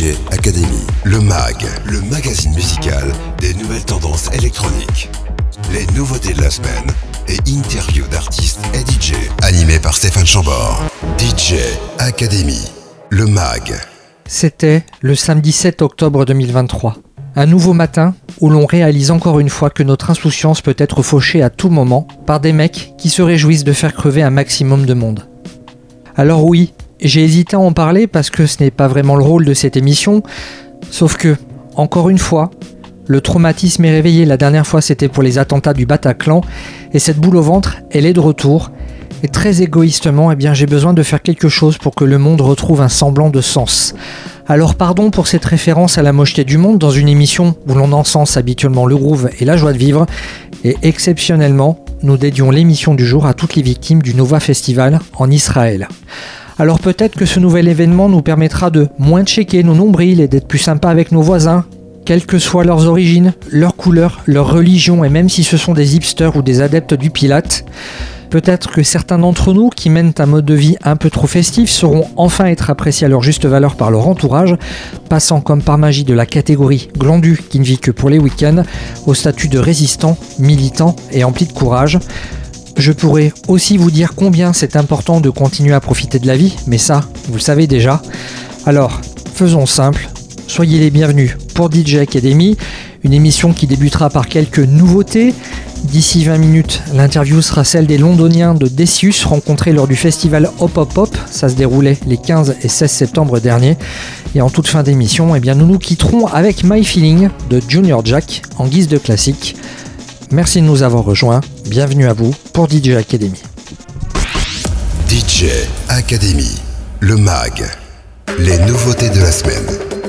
DJ Academy, le MAG, le magazine musical des nouvelles tendances électroniques. Les nouveautés de la semaine et interviews d'artistes et DJ, animé par Stéphane Chambord. DJ Academy, le MAG. C'était le samedi 7 octobre 2023. Un nouveau matin où l'on réalise encore une fois que notre insouciance peut être fauchée à tout moment par des mecs qui se réjouissent de faire crever un maximum de monde. Alors oui, j'ai hésité à en parler parce que ce n'est pas vraiment le rôle de cette émission, sauf que, encore une fois, le traumatisme est réveillé. La dernière fois, c'était pour les attentats du Bataclan, et cette boule au ventre, elle est de retour. Et très égoïstement, eh bien, j'ai besoin de faire quelque chose pour que le monde retrouve un semblant de sens. Alors pardon pour cette référence à la mocheté du monde dans une émission où l'on encense habituellement le groove et la joie de vivre, et exceptionnellement, nous dédions l'émission du jour à toutes les victimes du Nova Festival en Israël. Alors peut-être que ce nouvel événement nous permettra de moins checker nos nombrils et d'être plus sympa avec nos voisins, quelles que soient leurs origines, leurs couleurs, leur religion et même si ce sont des hipsters ou des adeptes du pilate. Peut-être que certains d'entre nous qui mènent un mode de vie un peu trop festif sauront enfin être appréciés à leur juste valeur par leur entourage, passant comme par magie de la catégorie glandu qui ne vit que pour les week-ends au statut de résistant, militant et empli de courage. Je pourrais aussi vous dire combien c'est important de continuer à profiter de la vie, mais ça, vous le savez déjà. Alors, faisons simple, soyez les bienvenus pour DJ Academy, une émission qui débutera par quelques nouveautés. D'ici 20 minutes, l'interview sera celle des londoniens de Decius rencontrés lors du festival Hop Hop Hop. Ça se déroulait les 15 et 16 septembre dernier. Et en toute fin d'émission, eh bien, nous nous quitterons avec My Feeling de Junior Jack en guise de classique. Merci de nous avoir rejoints. Bienvenue à vous pour DJ Academy. DJ Academy, le MAG, les nouveautés de la semaine.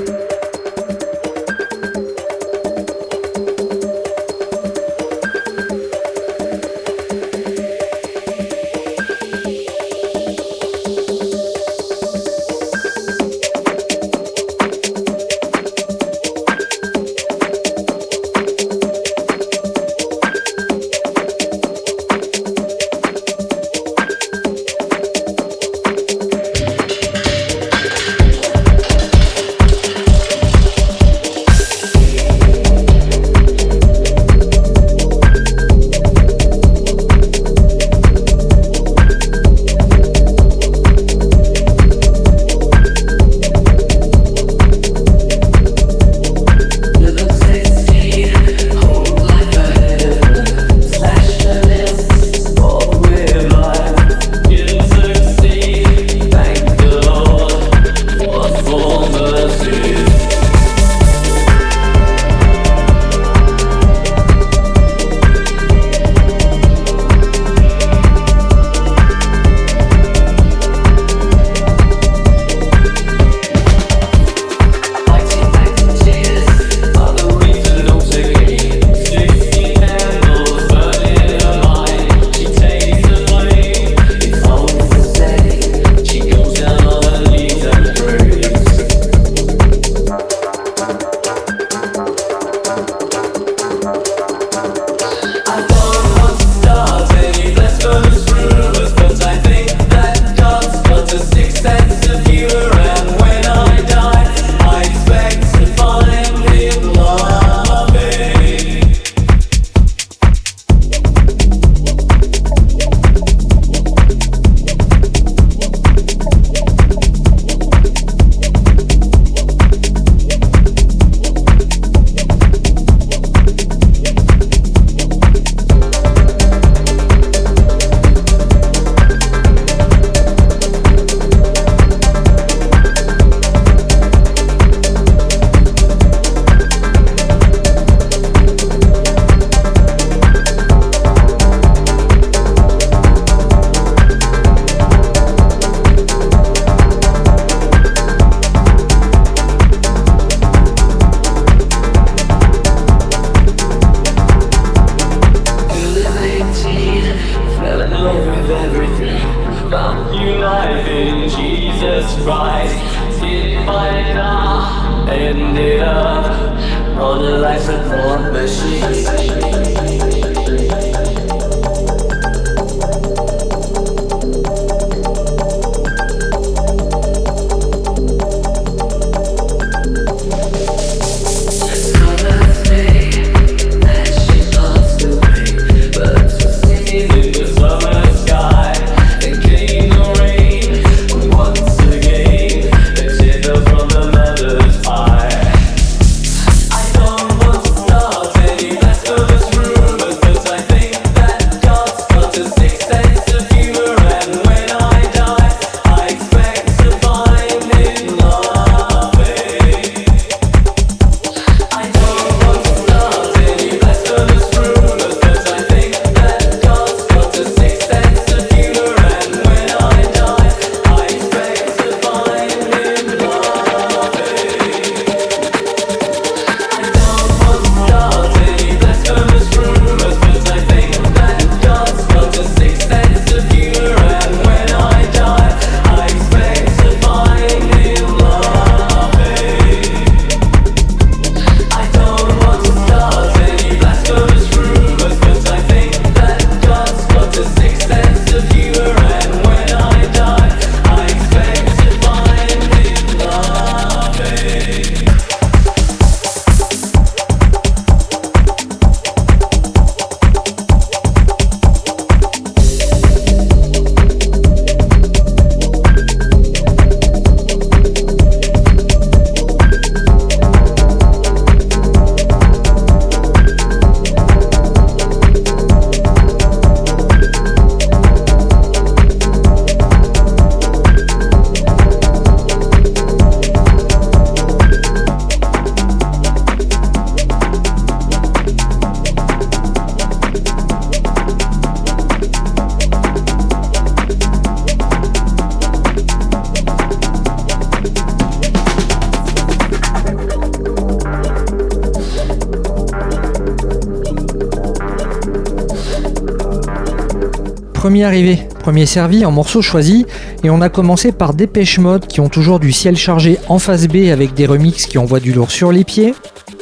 Premier arrivé, premier servi en morceaux choisis, et on a commencé par Dépêche Mode qui ont toujours du ciel chargé en face B avec des remixes qui envoient du lourd sur les pieds.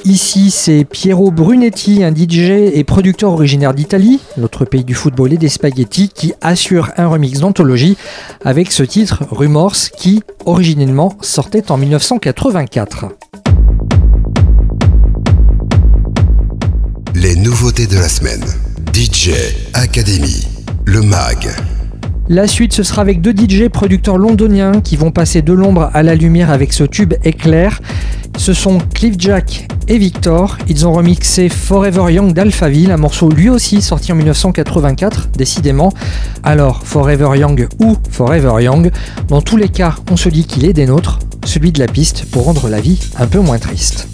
Ici, c'est Piero Brunetti, un DJ et producteur originaire d'Italie, notre pays du football et des spaghettis, qui assure un remix d'anthologie avec ce titre Rumors qui, originellement, sortait en 1984. Les nouveautés de la semaine. DJ Academy, le MAG. La suite, ce sera avec deux DJ producteurs londoniens qui vont passer de l'ombre à la lumière avec ce tube éclair. Ce sont Cliff Jack et Victor. Ils ont remixé Forever Young d'Alphaville, un morceau lui aussi sorti en 1984, décidément. Alors, Forever Young ou Forever Young, dans tous les cas, on se dit qu'il est des nôtres, celui de la piste pour rendre la vie un peu moins triste.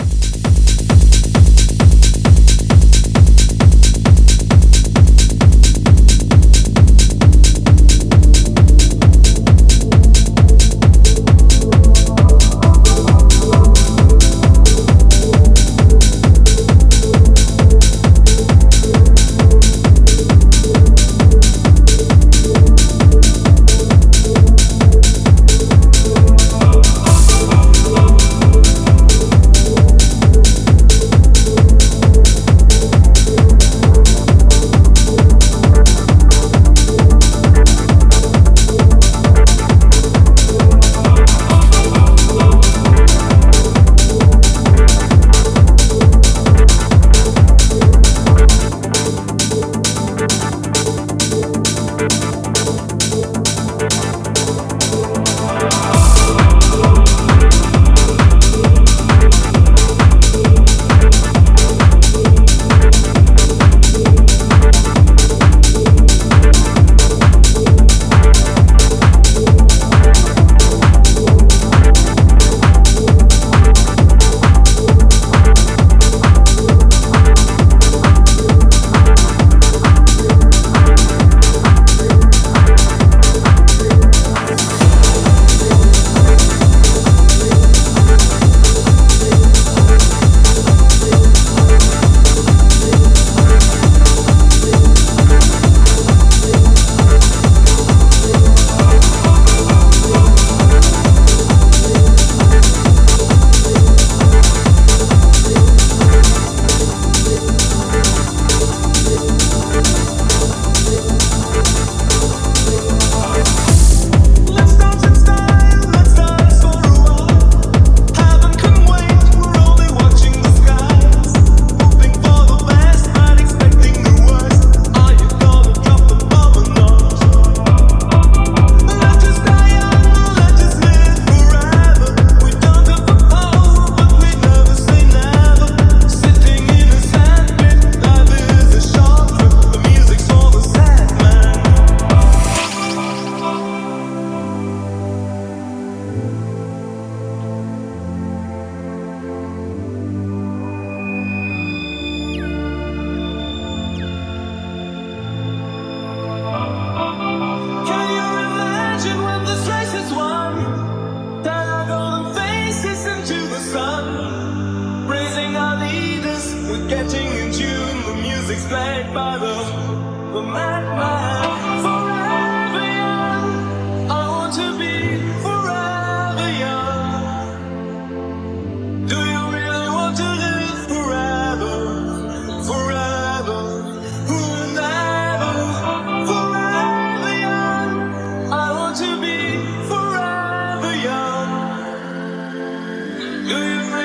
Do you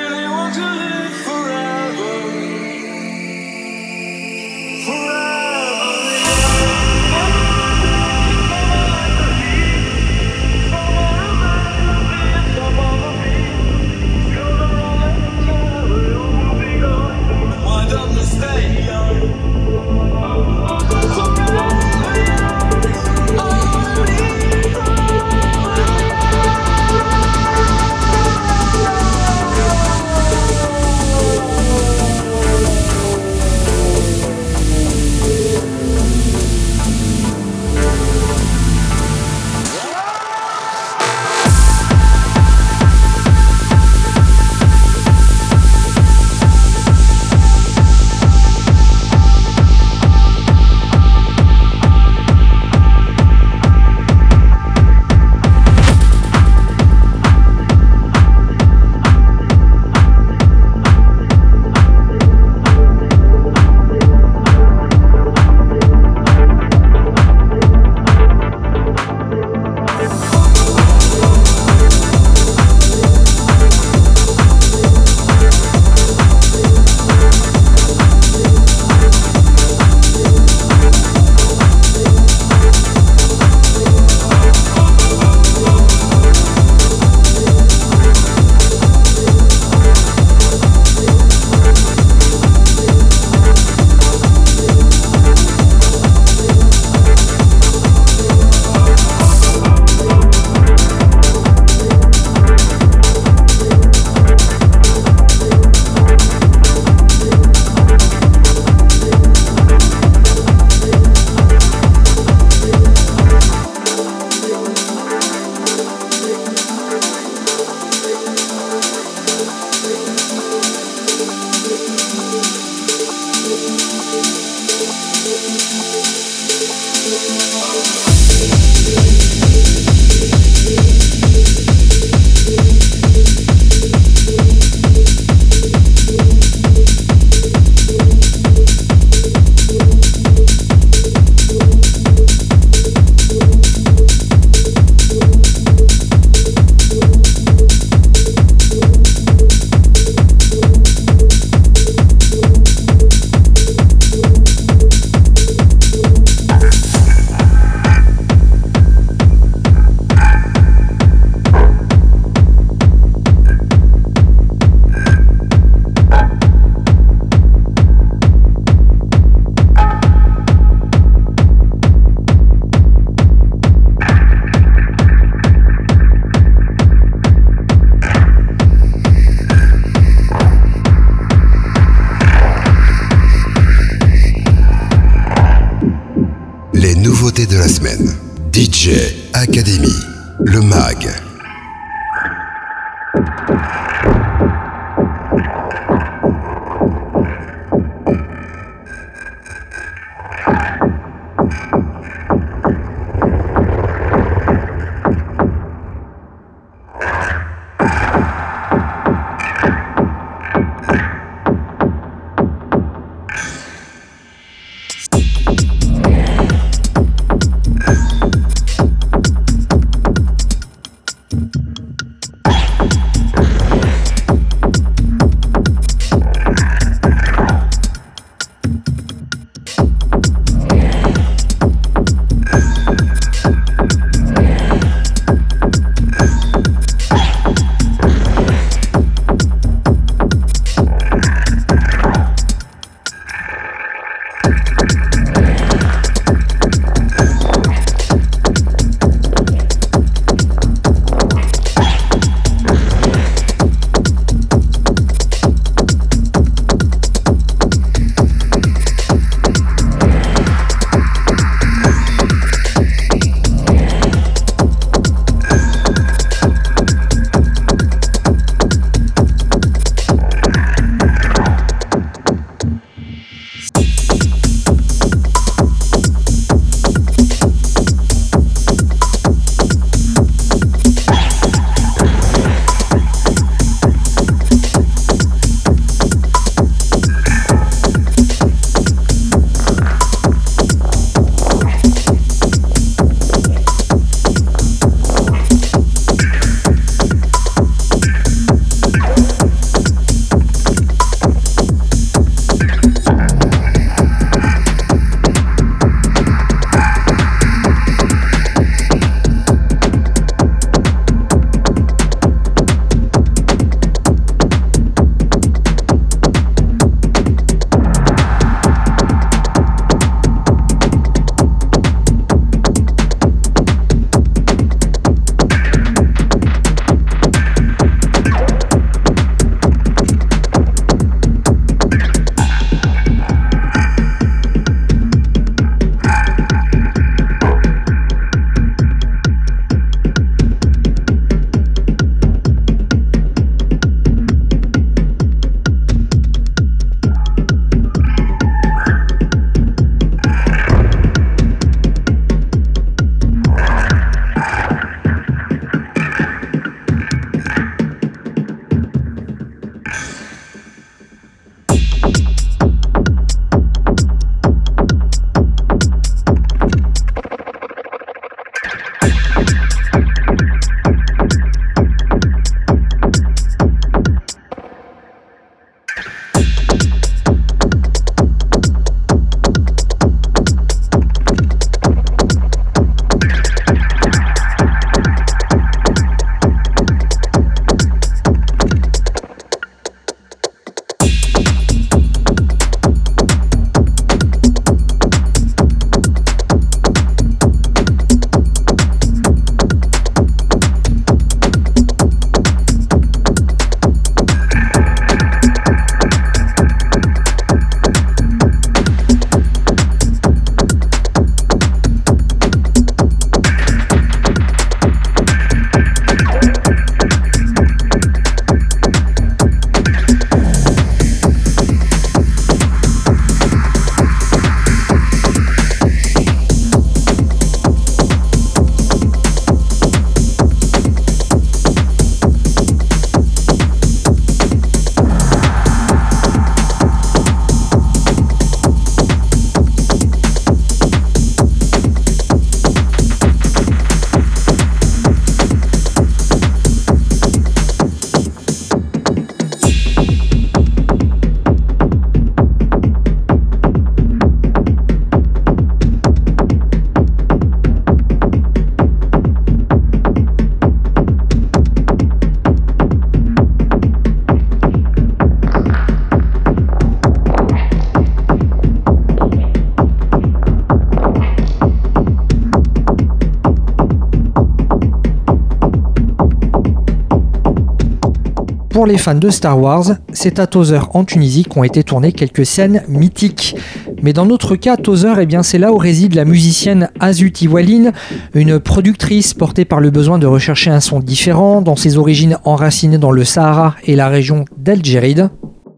fans de Star Wars, c'est à Tother en Tunisie qu'ont été tournées quelques scènes mythiques. Mais dans notre cas, Tozer, eh bien, c'est là où réside la musicienne Azuti Walin, une productrice portée par le besoin de rechercher un son différent, dans ses origines enracinées dans le Sahara et la région d'Algéride.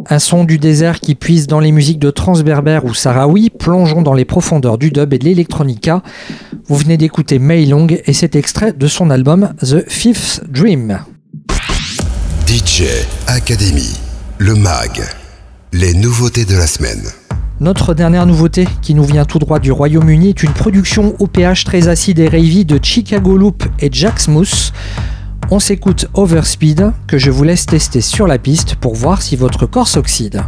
Un son du désert qui puise dans les musiques de Transberber ou Sahraoui, plongeons dans les profondeurs du dub et de l'électronica. Vous venez d'écouter Mei Long et cet extrait de son album The Fifth Dream. DJ Academy, le MAG, les nouveautés de la semaine. Notre dernière nouveauté, qui nous vient tout droit du Royaume-Uni, est une production au pH très acide et ravy de Chicago Loop et Jack Smooth. On s'écoute Overspeed, que je vous laisse tester sur la piste pour voir si votre corps s'oxyde.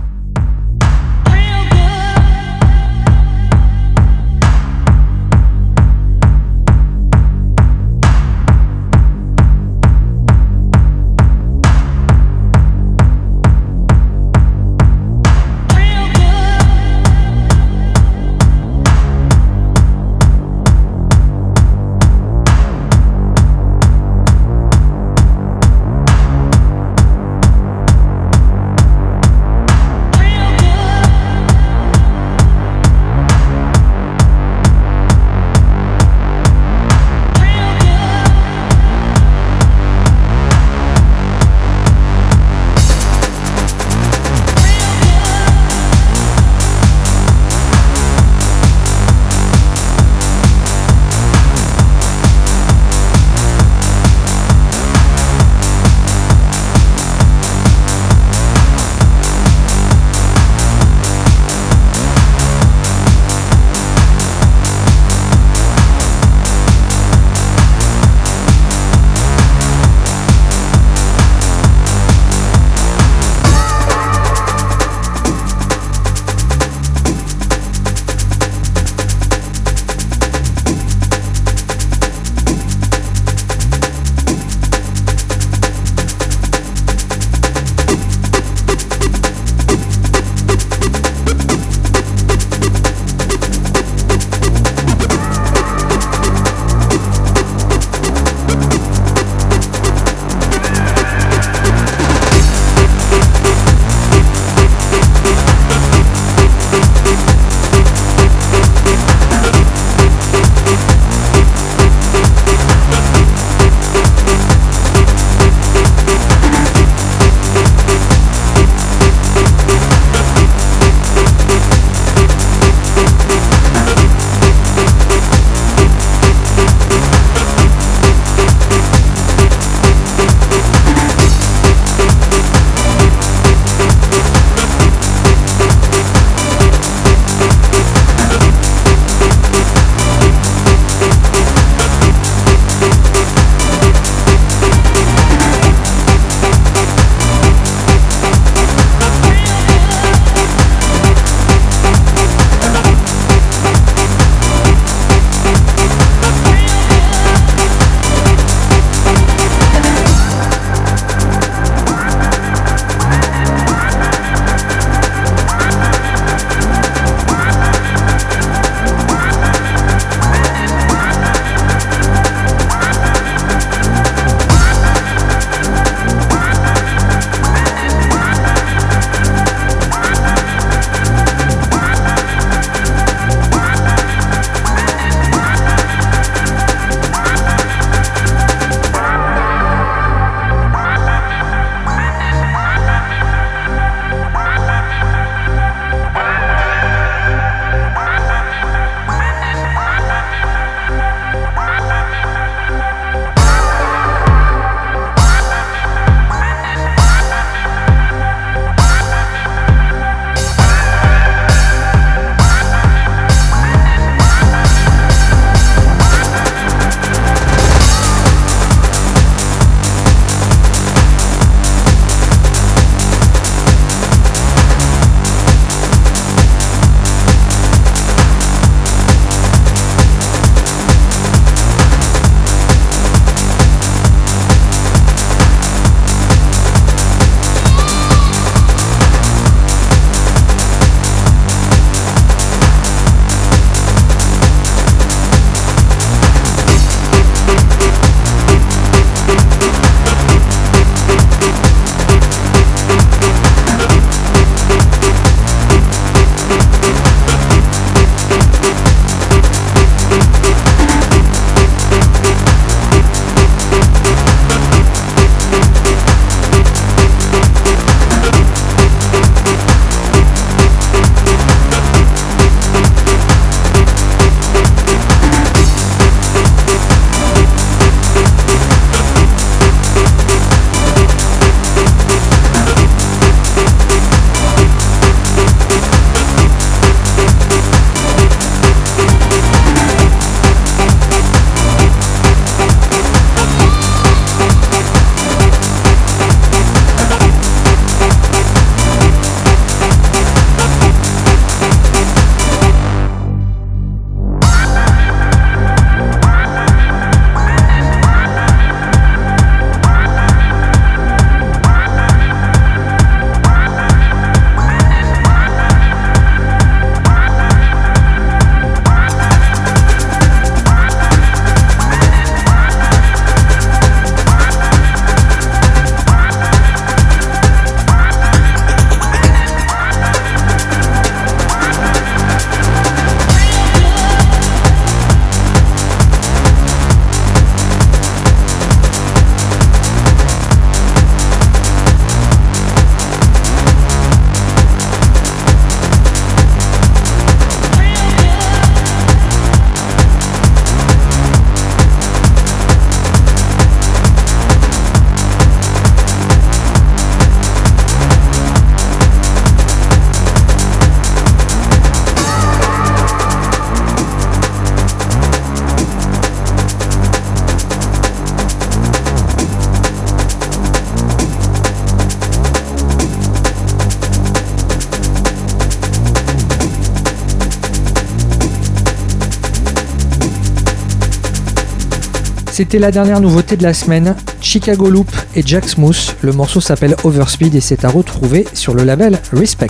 C'était la dernière nouveauté de la semaine, Chicago Loop et Jack Smooth. Le morceau s'appelle Overspeed et c'est à retrouver sur le label Respect.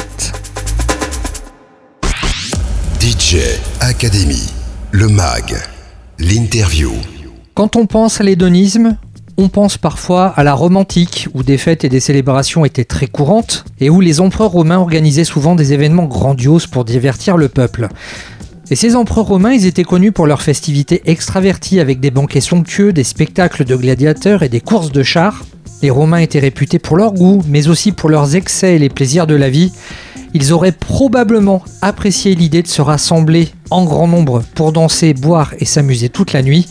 DJ Academy, le mag, l'interview. Quand on pense à l'hédonisme, on pense parfois à la romantique, où des fêtes et des célébrations étaient très courantes, et où les empereurs romains organisaient souvent des événements grandioses pour divertir le peuple. Et ces empereurs romains, ils étaient connus pour leurs festivités extraverties avec des banquets somptueux, des spectacles de gladiateurs et des courses de chars. Les Romains étaient réputés pour leur goût, mais aussi pour leurs excès et les plaisirs de la vie. Ils auraient probablement apprécié l'idée de se rassembler en grand nombre pour danser, boire et s'amuser toute la nuit.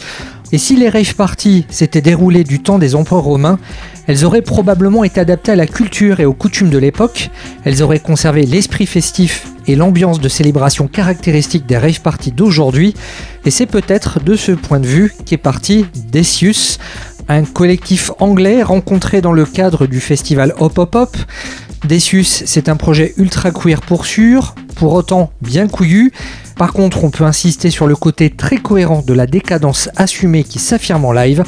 Et si les rave parties s'étaient déroulées du temps des empereurs romains, elles auraient probablement été adaptées à la culture et aux coutumes de l'époque, elles auraient conservé l'esprit festif et l'ambiance de célébration caractéristique des rave parties d'aujourd'hui, et c'est peut-être de ce point de vue qu'est parti Decius, un collectif anglais rencontré dans le cadre du festival Hop Hop Hop. Decius, c'est un projet ultra queer pour sûr, pour autant bien couillu, par contre, on peut insister sur le côté très cohérent de la décadence assumée qui s'affirme en live.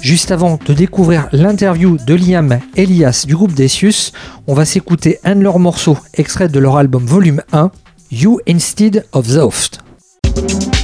Juste avant de découvrir l'interview de Liam Elias du groupe Decius, on va s'écouter un de leurs morceaux extrait de leur album volume 1, You Instead of Zoft. You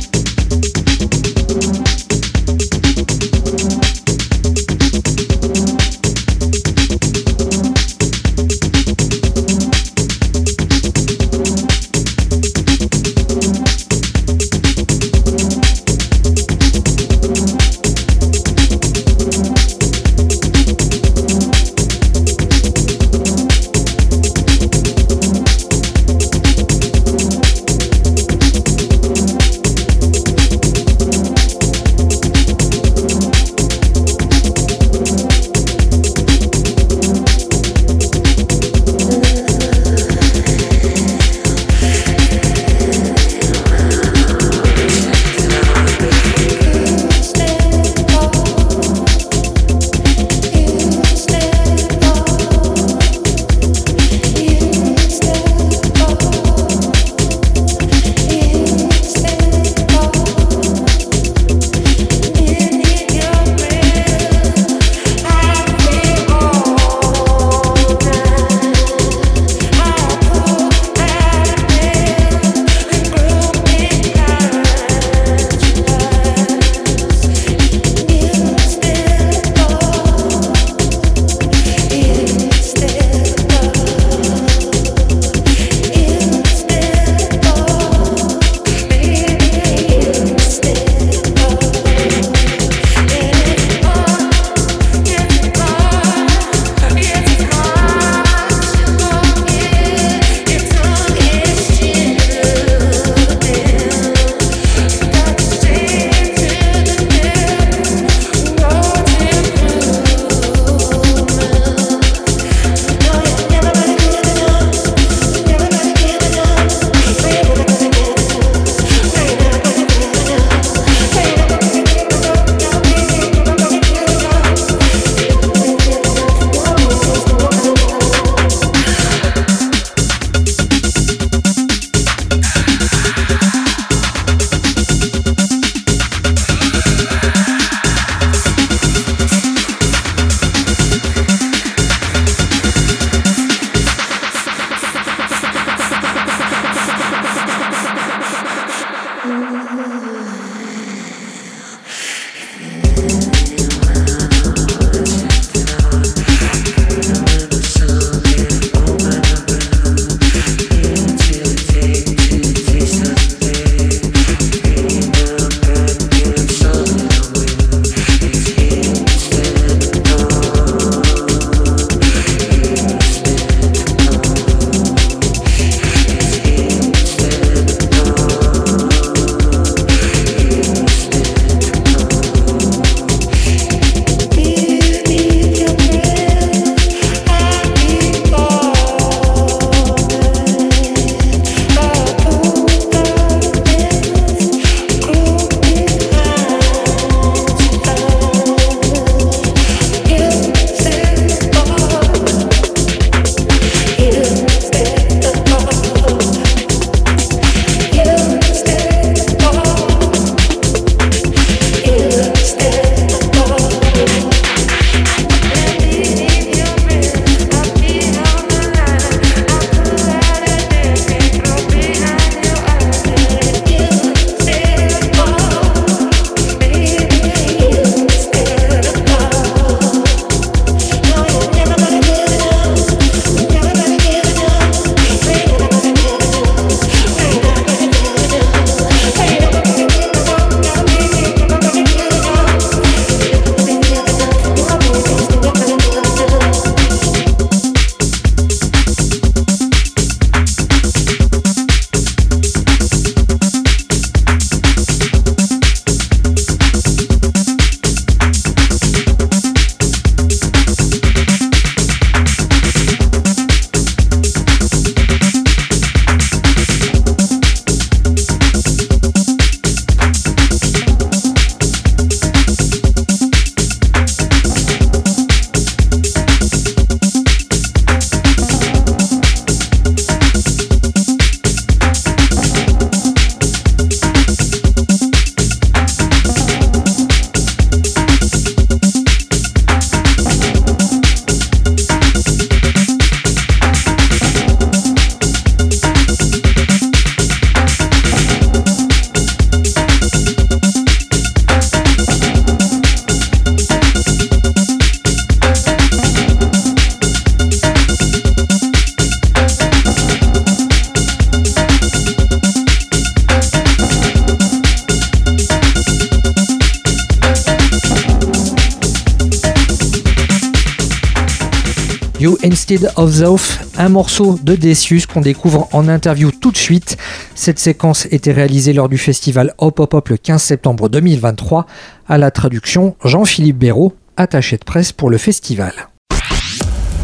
Instead of Zof, un morceau de Decius qu'on découvre en interview tout de suite. Cette séquence était réalisée lors du festival Hop Hop Hop le 15 septembre 2023. À la traduction, Jean-Philippe Béraud, attaché de presse pour le festival.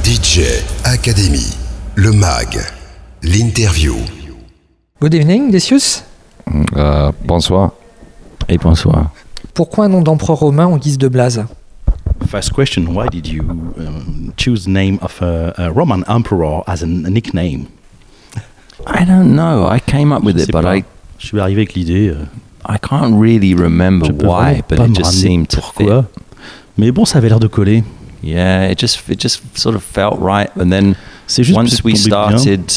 DJ Academy, le mag, l'interview. Good evening, Decius. Euh, bonsoir. Et bonsoir. Pourquoi un nom d'empereur romain en guise de blase First question: Why did you um, choose the name of a, a Roman emperor as a, a nickname? I don't know. I came up with it, but pas. I Je suis arrivé avec l'idée. euh, I can't really remember je peux why, vraiment but pas it me just ramener seemed to fit. pourquoi. Mais bon, ça avait l'air de coller. Yeah, it just it just sort of felt right, and then C'est juste once we tombé bien. started,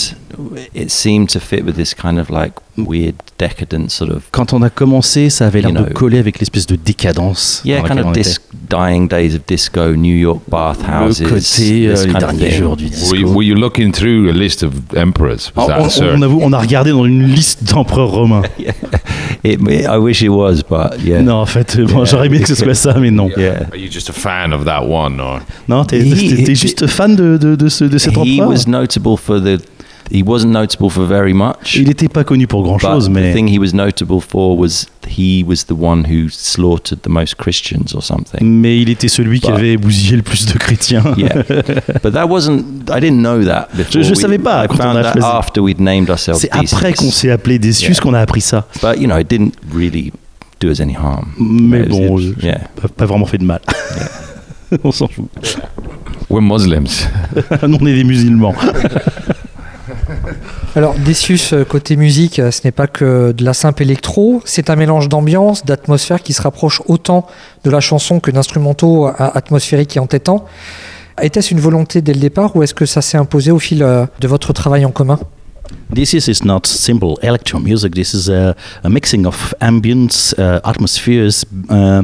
it seemed to fit with this kind of like weird decadent sort of Quand on a commencé, ça avait l'air You de coller avec l'espèce de décadence. yeah, dans kind laquelle of on dis- dying days of disco, New York bathhouses. Le côté euh, this les kind of derniers thing. jours du disco. Were you, were you looking through a list of emperors? Was Oh, that on, sir? on avoue, on a regardé dans une liste d'empereurs romains. It, I wish it was, but yeah. Non, en fait, bon, Yeah. j'aurais aimé que ce soit ça, mais non. Yeah. Are you just a fan of that one, or? Non, t'es He- t'es- t'es he- juste fan de, de, de, ce, de cet he empereur was notable for the. He wasn't notable for very much. Il n'était pas connu pour grand But chose, the mais thing he was notable for was he was the one who slaughtered the most Christians or something. mais il était celui qui Bah. avait bousillé le plus de chrétiens. Yeah, but that wasn't. I didn't know that before. je We- savais pas quand on a that after we'd named ourselves. C'est après qu'on s'est appelé Decius Yeah. qu'on a appris ça. But you know, it didn't really do us any harm. Mais It was- bon, it- je- yeah. Pas, pas vraiment fait de mal. on s'en fout. we're Muslims? Nous, on est des musulmans. Alors, Decius, euh, côté musique, euh, ce n'est pas que de la simple électro, c'est un mélange d'ambiance, d'atmosphère qui se rapproche autant de la chanson que d'instrumentaux euh, atmosphériques et entêtants. Était-ce une volonté dès le départ ou est-ce que ça s'est imposé au fil de votre travail en commun? This is, is not simple electro music. This is a, a mixing of ambience, uh, atmospheres. Uh,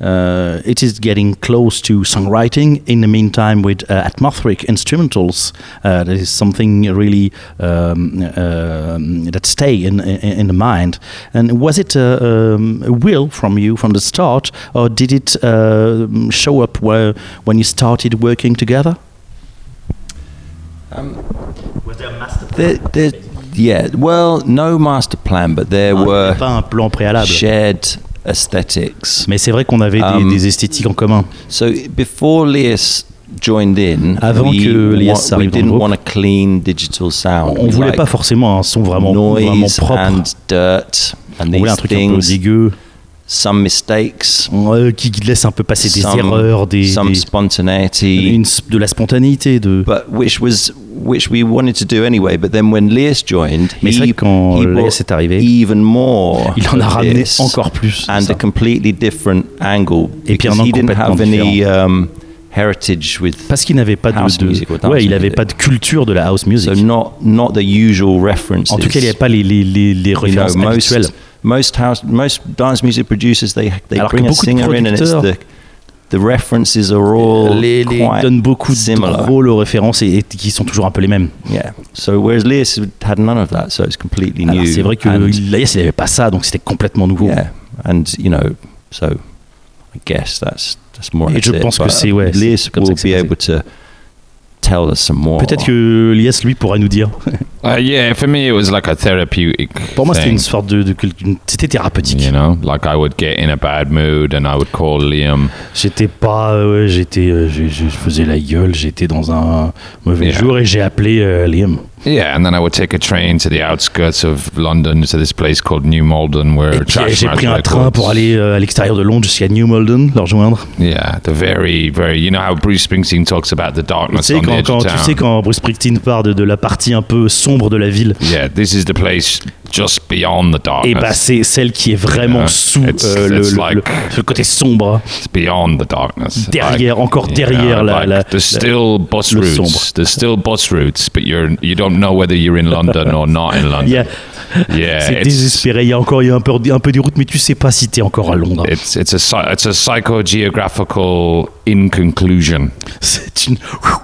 uh, it is getting close to songwriting. In the meantime, with uh, atmospheric instrumentals, uh, that is something really um, um that stay in, in in the mind. And was it a, um, a will from you from the start, or did it uh, show up where, when you started working together? Was there a master There, there, yeah. Well, no master plan, but there were pas un plan préalable. shared aesthetics. Mais c'est vrai qu'on avait des, Um, des esthétiques en commun. So before Leas joined in, Avant we, que we arrive le didn't want a clean digital sound. On We voulait pas forcément un son vraiment, vraiment noise propre. and dirt and On voulait un these truc un peu things. dégueu, Some mistakes, euh, qui laisse un peu passer des some, erreurs, des, some spontaneity, une de la spontanéité. De... but which was which we wanted to do anyway. But then when Leas joined, Mais he, quand he Leas brought est arrivé, even more. il en a ramené encore plus. and ça. a completely different angle Et puis un he didn't have any um, heritage with Parce qu'il n'avait pas de, de- music ouais, il n'avait pas de culture de la house music. So not not the usual references. en tout cas, il n'y avait pas les, les, les, les You know, références most habituelles. Most house most dance music producers they they Alors bring a singer in and it's the the references are all les, les donnent beaucoup similar. de rôles aux références et, et qui sont toujours un peu les mêmes. Yeah. So whereas Leas had none of that, so it's completely new. C'est vrai que il n'avait pas ça, donc c'était complètement nouveau. yeah, and you know, so I guess that's that's more. or Et je it. pense que c'est- ouais, ça will be able to tell us some more. Peut-être que Elias, lui, pourra nous dire. Uh, yeah, for me it was like a therapeutic. Pour moi, c'était une sorte de, de- une- c'était thérapeutique. You know, like I would get in a bad mood and I would call Liam. J'étais pas, euh, ouais, j'étais, euh, je, je faisais la gueule, j'étais dans un mauvais Yeah. jour et j'ai appelé euh, Liam. Yeah, and then I would take a train to the outskirts of London to this place called New Malden, where Et puis Trash j'ai pris un train pour aller euh, à l'extérieur de Londres jusqu'à New Malden, leur joindre. Yeah, the very, very. You know how Bruce Springsteen talks about the Tu darkness sais, on the quand, edge quand- of tu town? sais quand Bruce Springsteen part de, de la partie un peu sombre de la ville, Yeah, this is the place just beyond the darkness. et bah c'est celle qui est vraiment Yeah. sous It's- euh, le, it's le- like- le- le côté sombre, It's beyond the darkness. derrière, encore you derrière know, la, like, la- there's still bus routes. sombre. There's still bus routes, but you're you don't know whether you're in London or not in London. il y a- yeah, c'est it's, désespéré. Il y a encore il y a un peu, un peu des routes, mais tu sais pas si t'es encore à Londres. it's it's a it's a psychogeographical inconclusion. C'est une.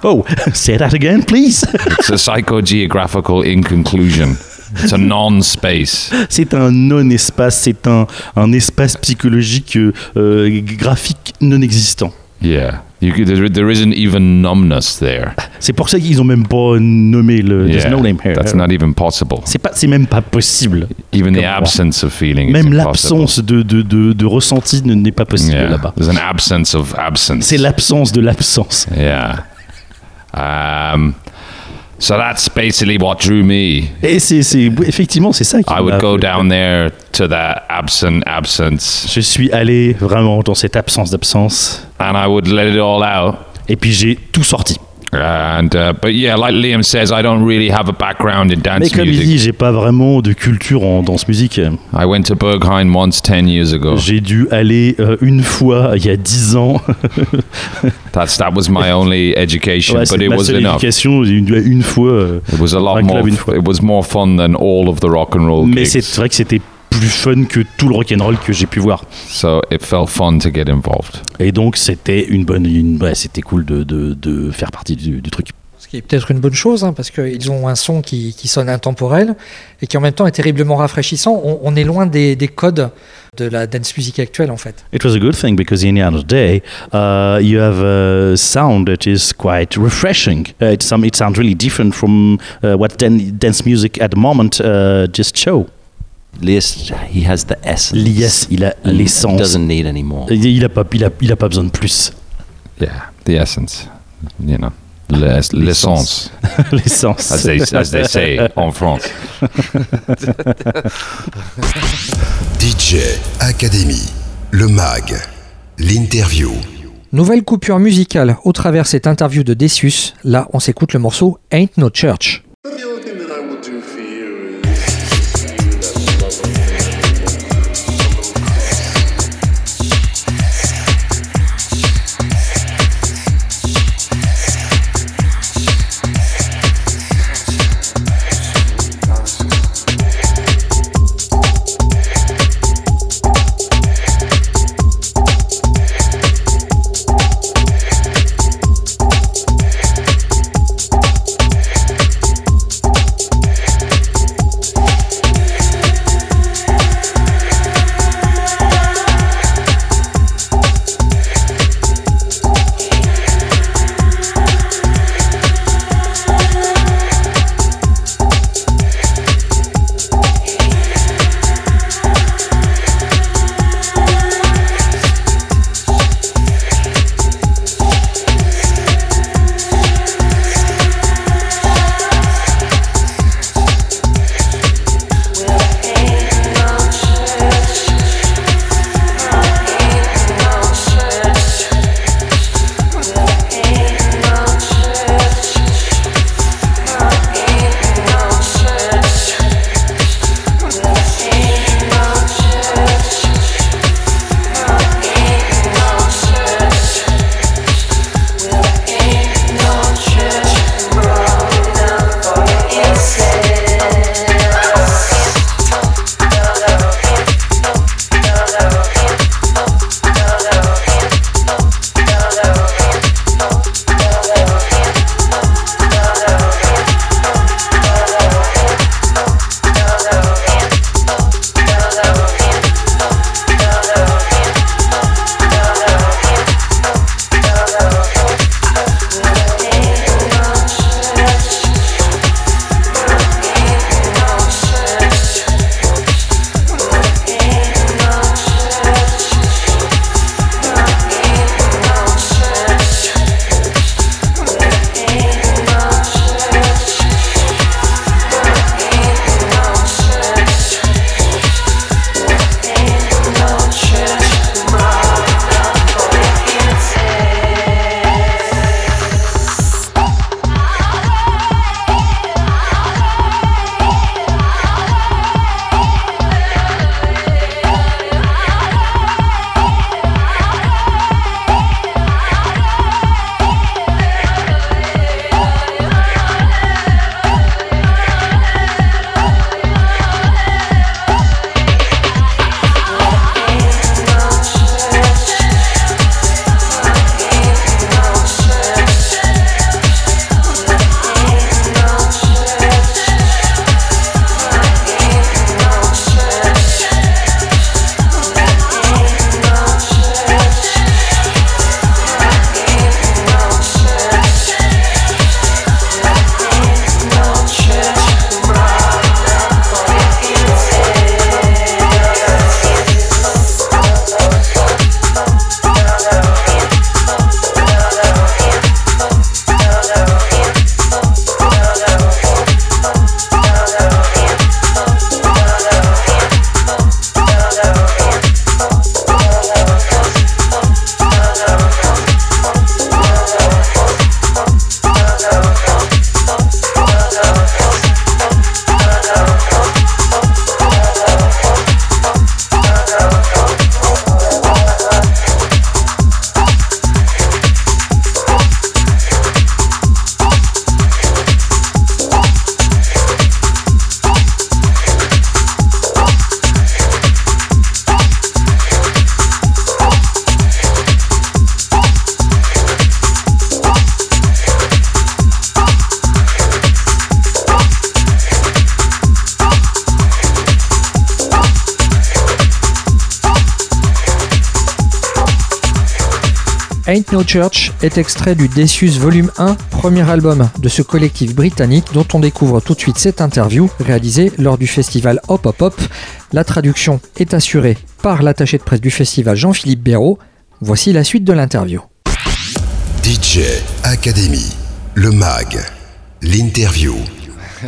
Oh, say that again, please. It's a psychogeographical inconclusion. It's a non-space. C'est un non-espace, c'est un, un espace psychologique euh, euh, graphique non existant. Yeah, You, there, there isn't even numbness there. C'est pour ça qu'ils ont même pas nommé le. There's Yeah, no name here. That's not even possible. C'est pas, c'est même pas possible. Even the absence of feeling. is Même l'absence de, de, de, de ressenti ne- n'est pas possible Yeah. là-bas. There's an absence of absence. C'est l'absence de l'absence. Yeah. Um, so that's basically what drew me. Et c'est, c'est effectivement c'est ça qui I would go down there to that absent absence, Je suis allé vraiment dans cette absence d'absence and I would let it all out. et puis j'ai tout sorti. And uh, but yeah, like Liam says, I don't really have a background in Mais dance il music. dit, j'ai pas vraiment de culture en danse musique. I went to Berghain once ten years ago. J'ai dû aller euh, une fois il y a dix ans. That's that was my only education, Ouais, but it ma was seule enough. éducation une, une fois. euh, It was a lot more. It was fun than all of the rock and roll Mais gigs. c'est vrai que c'était plus fun que tout le rock'n'roll que j'ai pu voir. So it felt fun to get involved. Et donc c'était une bonne, une, ouais, c'était cool de, de, de faire partie du, du truc. Ce qui est peut-être une bonne chose, hein, parce qu'ils ont un son qui, qui sonne intemporel et qui en même temps est terriblement rafraîchissant. On, on est loin des, des codes de la dance music actuelle en fait. It was a good thing because in the end of the day, uh, you have a sound that is quite refreshing. Uh, it's some, it sounds really different from uh, what dan- dance music at the moment uh, just show. He has the essence. Il a l'essence. Doesn't need any more. Il il a pas, il a, il a pas besoin de plus. Yeah, the essence. You know, l'ess- l'essence, l'essence. as they as they say en France. DJ Academy, le MAG, l'interview. Nouvelle coupure musicale au travers cette interview de Decius. Là, on s'écoute le morceau Ain't No Church. Church est extrait du Decius Volume 1, premier album de ce collectif britannique dont on découvre tout de suite cette interview réalisée lors du festival Hop Hop Hop. La traduction est assurée par l'attaché de presse du festival Jean-Philippe Béraud. Voici la suite de l'interview. DJ Academy, le mag, l'interview.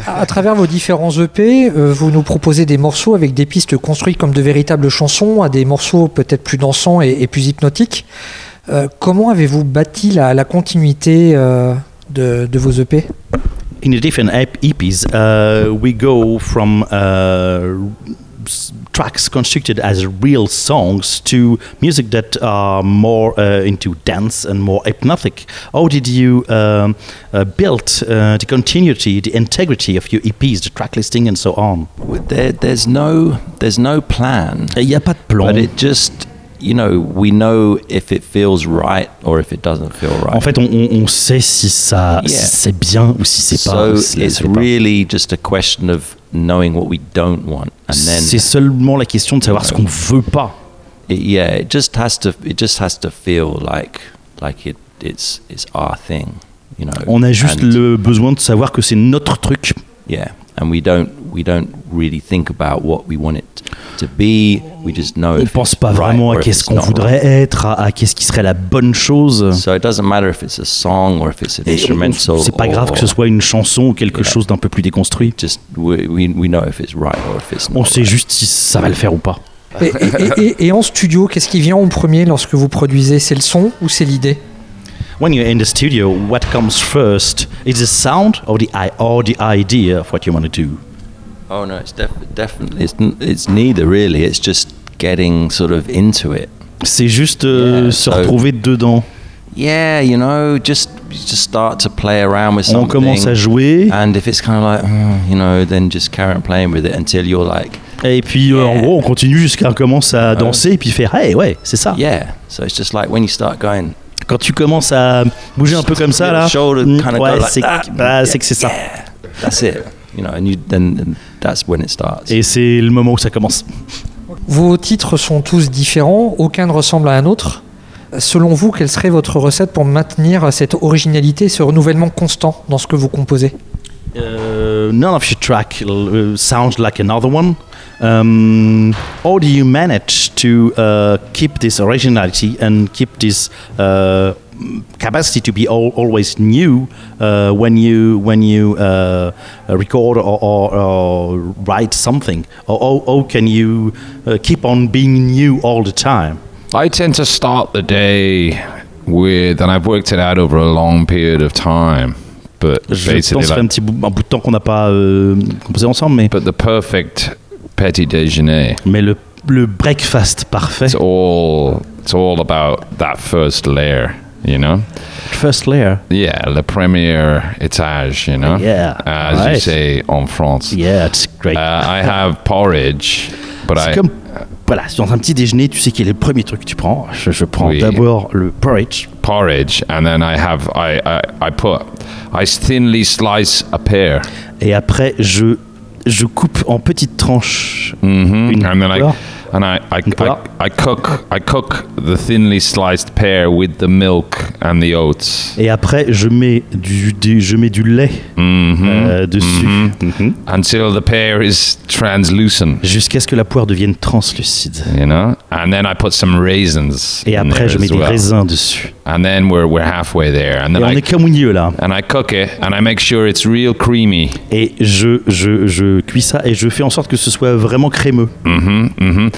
À travers vos différents EP, euh, vous nous proposez des morceaux avec des pistes construites comme de véritables chansons, à des morceaux peut-être plus dansants et, et plus hypnotiques. Euh, comment avez-vous bâti la, la continuité euh, de, de vos EP in the different ep- EPs, uh, we go from uh, tracks constructed as real songs to music that are more uh, into dance and more hypnotic. How did you um, uh, build uh, the continuity, the integrity of your EPs, the track listing, and so on? There, there's no there's no plan, Il n'y a pas de plan. but it just you know we know if it feels right or if it doesn't feel right. En fait, on, on- sait si ça si Yeah. c'est bien ou si c'est pas. so ou si it's c'est pas. really just a question of knowing what we don't want, and then C'est seulement la question de savoir ce qu'on veut pas. it, yeah, it just has to it just has to feel like like it it's it's our thing, you know. On a juste And- le besoin de savoir que c'est notre truc. yeah, and we don't we don't really think about what we want it to be. We just know. On if ne pense it's pas right vraiment à qu'est-ce qu'on not voudrait right. être, à, à qu'est-ce qui serait la bonne chose. So it doesn't matter if it's a song or if it's an instrumental. C'est pas grave or que ce soit une chanson ou quelque Yeah. chose d'un peu plus déconstruit. Just we, we we know if it's right or if it's not. On sait right. juste si ça va le faire ou pas. et, et- et- et en studio, qu'est-ce qui vient en premier lorsque vous produisez? C'est le son ou c'est l'idée? When you're in the studio, what comes first? Is the sound or the i or the idea of what you want to do? Oh no, it's def- definitely it's n- it's neither really. It's just getting sort of into it. C'est juste euh, Yeah, se so- retrouver dedans. Yeah, you know, just just start to play around with something. On commence à jouer And if it's kind of like, "Hmm," you know, then just carry on playing with it until you're like, et puis euh, en gros on continue jusqu'à on commence à danser et puis faire hey ouais c'est ça. yeah. So it's just like when you start going, Quand tu commences à bouger un peu comme ça là, mm, go ouais, c'est bah, c'est que c'est ça. yeah, that's it. You know, and you then then that's when it starts. Et c'est le moment où ça commence. Vos titres sont tous différents, aucun ne ressemble à un autre. Selon vous, quelle serait votre recette pour maintenir cette originalité, ce renouvellement constant dans ce que vous composez? Uh, none of your track uh, sounds like another one. Um, how do you manage to uh, keep this originality and keep this uh, capacity to be al- always new uh, when you when you uh, record or, or, or write something? Or can you uh, keep on being new all the time? I tend to start the day with, and I've worked it out over a long period of time, but Je pense fait un petit bout, un bout de temps qu'on n'a pas euh, composé ensemble, mais, but the perfect petit déjeuner. mais le, le breakfast parfait. It's all it's all about that first layer, you know? First layer. Yeah, le premier étage, you know? Yeah, as you right. say en France. Yeah, it's great. Uh, I have porridge, but c'est I comme voilà, dans un petit déjeuner, tu sais quel est le premier truc que tu prends. Je, je prends Oui. d'abord le porridge porridge, and then I have I I, I put I thinly slice a pear, et après je je coupe en petites tranches. hmm Une. And I I. I I cook I cook the thinly sliced pear with the milk and the oats. Et après je mets du, du- je mets du lait Mhm. euh, dessus Mhm. Until the pear is translucent, jusqu'à ce que la poire devienne translucide. you know, and then I put some raisins. Et après je mets des well. raisins dessus. and then we're we're halfway there, and Et then on I est qu'au milieu là. and I cook it, and I make sure it's real creamy. Et je, je, je cuis ça et je fais en sorte que ce soit vraiment crémeux. Mm-hmm, mm-hmm.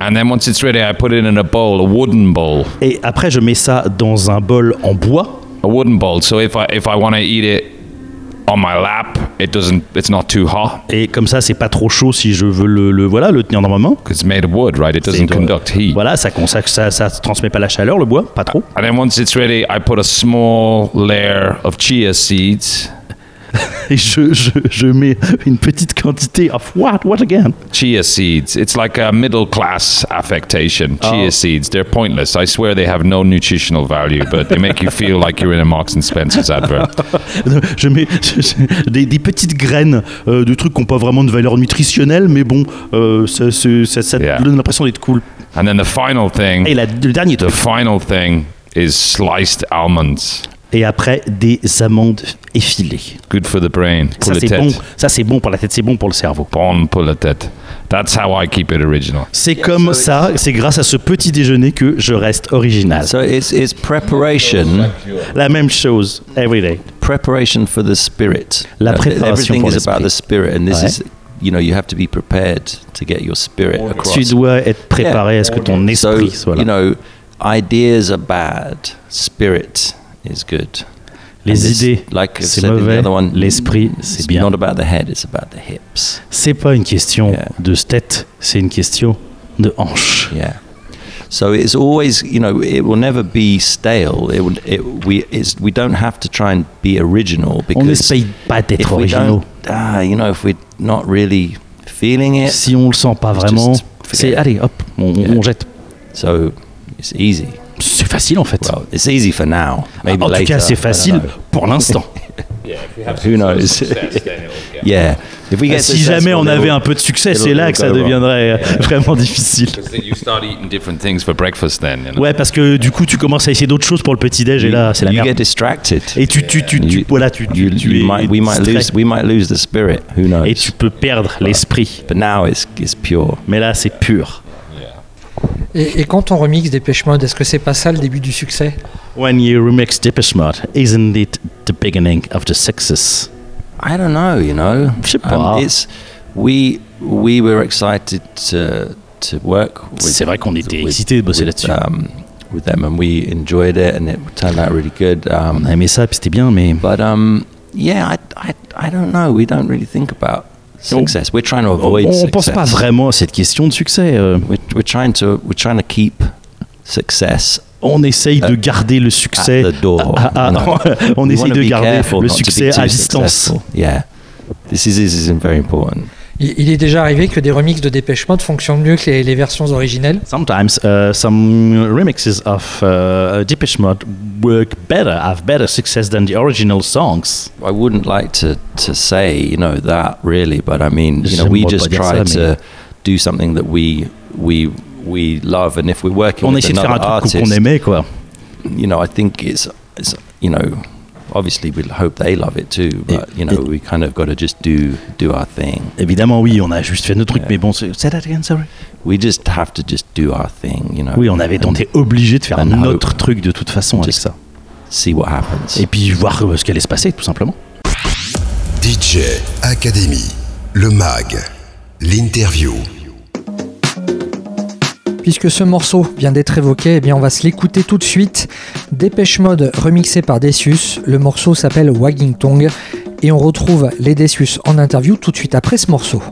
And then once it's ready, I put it in a bowl, a wooden bowl, Et après je mets ça dans un bol en bois. a wooden bowl. So if I if I want to eat it on my lap, it doesn't. It's not too hot Et comme ça c'est pas trop chaud si je veux le, le- voilà le tenir dans ma main. because it's made of wood, right? It doesn't de- conduct heat. Voilà, ça, ça, ça, ça transmet pas la chaleur, le bois, pas trop. And then once it's ready, I put a small layer of chia seeds. Et je, je, je mets une petite quantité of what? What again? Chia seeds. It's like a middle class affectation. Chia Oh. seeds. They're pointless. I swear they have no nutritional value, but they make you feel like you're in a Marks and Spencer's advert. Je mets je- je- des, des petites graines euh, de trucs qui n'ont pas vraiment de valeur nutritionnelle, mais bon, euh, ça, ça, ça- Yeah. donne l'impression d'être cool. And then the final thing. Et la- le dernier the truc, final thing is sliced almonds. Et après, des amandes effilées. Good for the brain. Ça, Pour la c'est bon. Ça, c'est bon pour la tête, c'est bon pour le cerveau. Bon pour la tête. That's how I keep it original. C'est comme ça, c'est grâce à ce petit déjeuner que je reste original. So it's it's preparation, La même chose, every day. preparation for the spirit. La préparation Everything pour is about the spirit, and this Ouais. is, you know, you have to be prepared to get your spirit across. Tu dois être préparé à ce que ton so esprit soit là. you know, ideas are bad. Spirit is good. Les And idées, like c'est said in the mauvais. other one, L'esprit, c'est it's bien. Not about the head; it's about the hips. C'est pas une question Yeah. de tête, c'est une question de hanche. Yeah. So it's always, you know, it will never be stale. It will, it, we, it's, we don't have to try and be original On because n'essaye pas d'être don't, ah, you know, if we're not really feeling it, Si on le sent pas vraiment, c'est allez, hop, on, Yeah. on jette. so it's easy. C'est facile en fait. Well, it's easy for now. Maybe en tout cas, c'est facile pour l'instant. Who knows? yeah. Get si jamais on avait un peu de succès, c'est là que ça deviendrait euh, vraiment difficile. Because then you start eating different things for breakfast then. You know? Ouais, parce que du coup, tu commences à essayer d'autres choses pour le petit déj et là, c'est la you merde. get distracted. Et tu, tu, tu, tu, You- voilà, tu, tu, you, tu you es might, we might distrait. lose we might lose the spirit. Who knows? et tu peux perdre l'esprit. but now it's it's pure. Mais là, c'est pur. Et, et quand on remixe Dépêche Mode, est-ce que c'est pas ça le début du succès? When you remix Depeche Mode, isn't it the beginning of the success? I don't know. You know, Je sais pas. it's we we were excited to to work. With, C'est vrai qu'on était excités de bosser là-dessus. Um, with them, and we enjoyed it, and it turned out really good. Um, On a aimé ça, puis c'était bien, mais But um, yeah, I, I, I don't know. We don't really think about success. We're trying to on, avoid on success. pense pas vraiment à cette question de succès. euh. We're, we're trying to we're trying to keep success. On essaye de garder le succès. at the door, à- on essaye de garder le succès à distance. successful. Yeah, this is this is very important. Il, il est déjà arrivé que des remixes de Dépêche Mode fonctionnent mieux que les, les versions originelles Sometimes uh, some remixes of uh, Depeche Mode work better, have better success than the original songs. I wouldn't like to, to say you know that really, but I mean you know we pas just dire try to do something that we we we love, and if we're working On with essaie de faire un another truc qu'on artist, aimait, quoi. you know, I think it's, it's you know, obviously we hope they love it too, but you know, we kind of got to just do do our thing. Évidemment, oui, on a juste fait notre truc, Yeah. mais bon, c'est- say that again, sorry. We just have to just do our thing, you know. Oui, on avait, on était obligé de faire notre truc de toute façon avec ça. see what happens. Et puis voir euh, ce qui allait se passer, tout simplement. DJ Academy, le MAG, l'interview. Puisque ce morceau vient d'être évoqué, eh bien on va se l'écouter tout de suite. Dépêche Mode remixé par Decius. Le morceau s'appelle Wagging Tongue. Et on retrouve les Decius en interview tout de suite après ce morceau.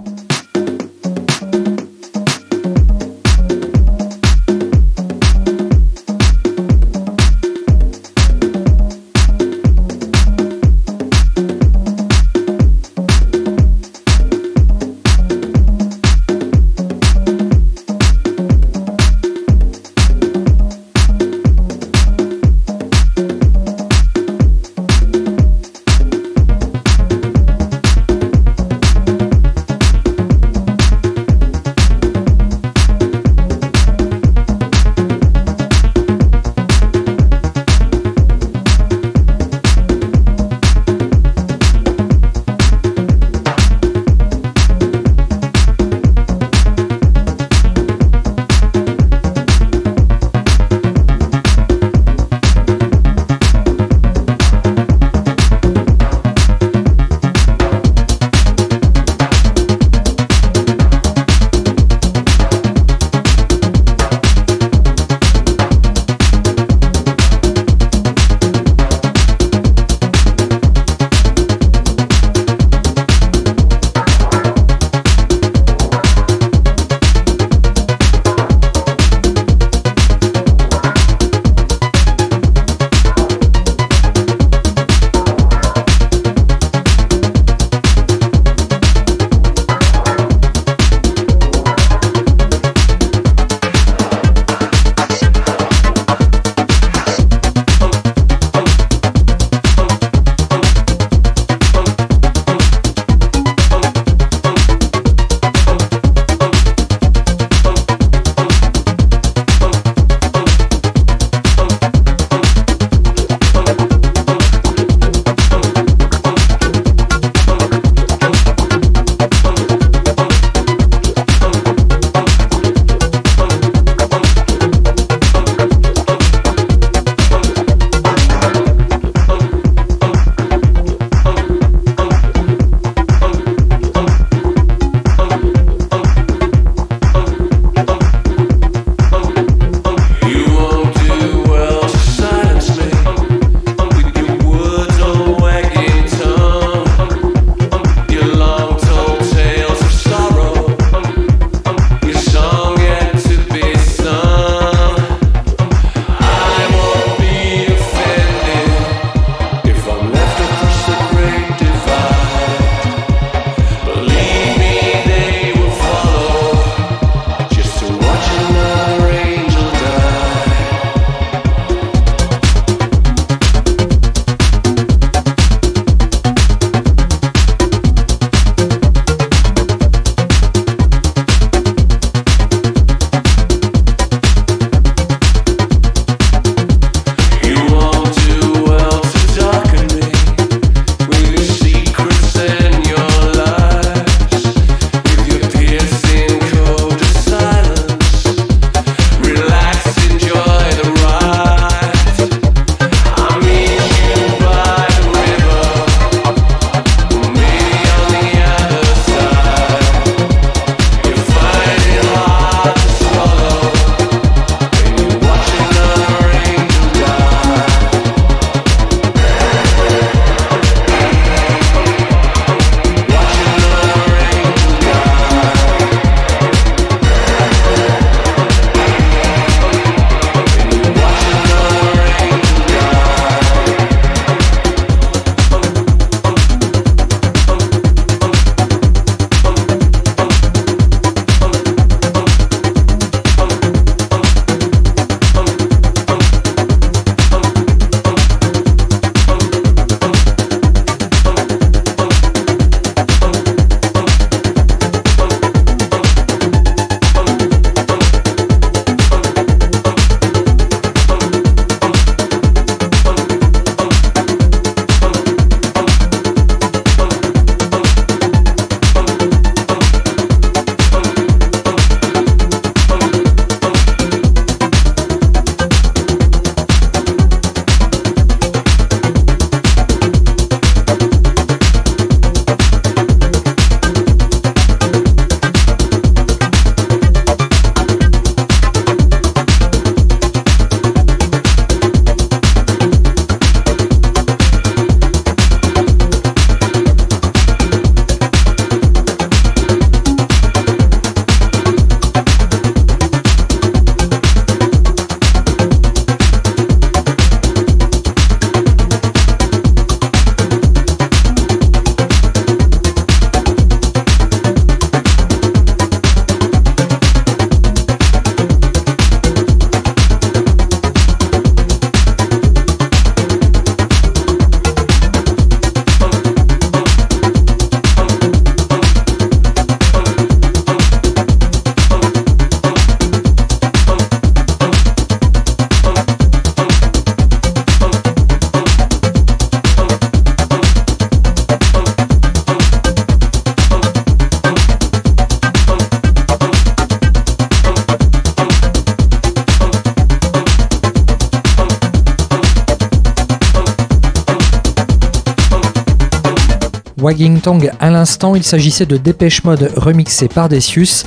Wagging Tongue à l'instant, il s'agissait de Dépêche Mode remixé par Decius.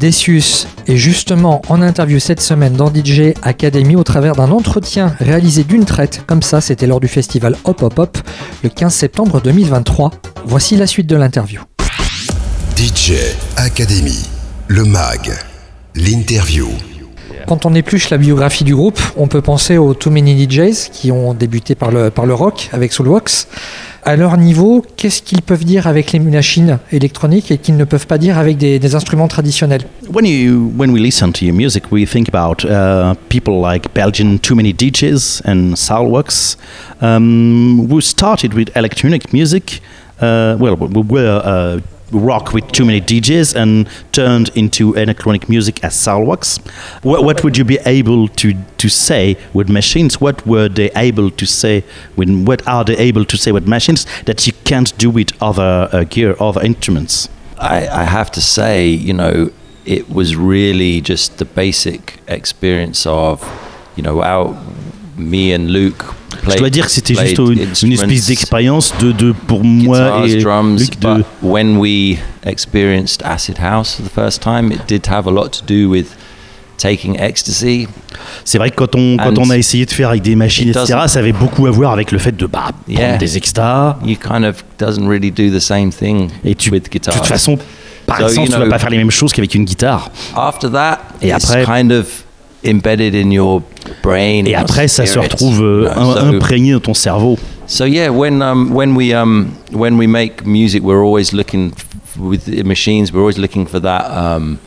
Decius est justement en interview cette semaine dans DJ Academy au travers d'un entretien réalisé d'une traite, comme ça c'était lors du festival Hop Hop Hop le 15 septembre 2023. Voici la suite de l'interview. DJ Academy, le mag, l'interview. Quand on épluche la biographie du groupe, on peut penser aux Too Many DJs qui ont débuté par le, par le rock avec Soulwax. À leur niveau, qu'est-ce qu'ils peuvent dire avec les machines électroniques et qu'ils ne peuvent pas dire avec des, instruments traditionnels When you when we listen to your music, we think about uh, people like Belgian Too Many DJs and Salworks, um, who started with electronic music. Uh, well, we were uh, rock with too many DJs and turned into electronic music as Salworks. What, what would you be able to, to say with machines? What were they able to say? With, what are they able to say with machines that you can't do with other uh, gear, other instruments? I, I have to say, you know, it was really just the basic experience of, you know, our, me and Luke. Je dois dire que c'était juste une, espèce d'expérience de, de, pour moi et drums, Luc de, when we experienced acid house for the first time, it did have a lot to do with taking ecstasy. C'est vrai que quand on, quand And on a essayé de faire avec des machines, etc., ça avait beaucoup à voir avec le fait de bah, prendre Yeah. des extas. You kind of doesn't really do the same thing Et tu, with de guitars. toute façon, par So, exemple, tu vas pas faire les mêmes choses qu'avec une guitare. After that, Et après- kind of embedded in your brain. Et après, ça se retrouve euh, im- so- imprégné dans ton cerveau. So yeah, when um, when we um, when we make music, we're always looking with the machines. We're always looking for that um,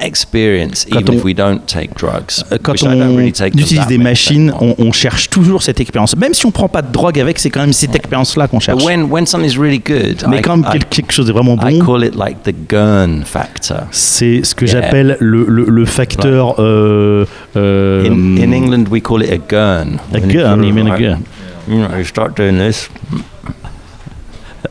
experience, Quand even on- if we don't take drugs. Euh, Quand on don't really take utilise des machines, on, on cherche toujours cette expérience. Même si on prend pas de drogue avec, c'est quand même cette expérience-là qu'on cherche. When when something's really good, Mais I, quand I, quelque chose est vraiment bon, call it like the Gurn factor. c'est ce que Yeah. j'appelle le, le, le facteur. euh, euh, In, in England, we call it a gurn. A gurn, you mean a gurn? You know, you start doing this.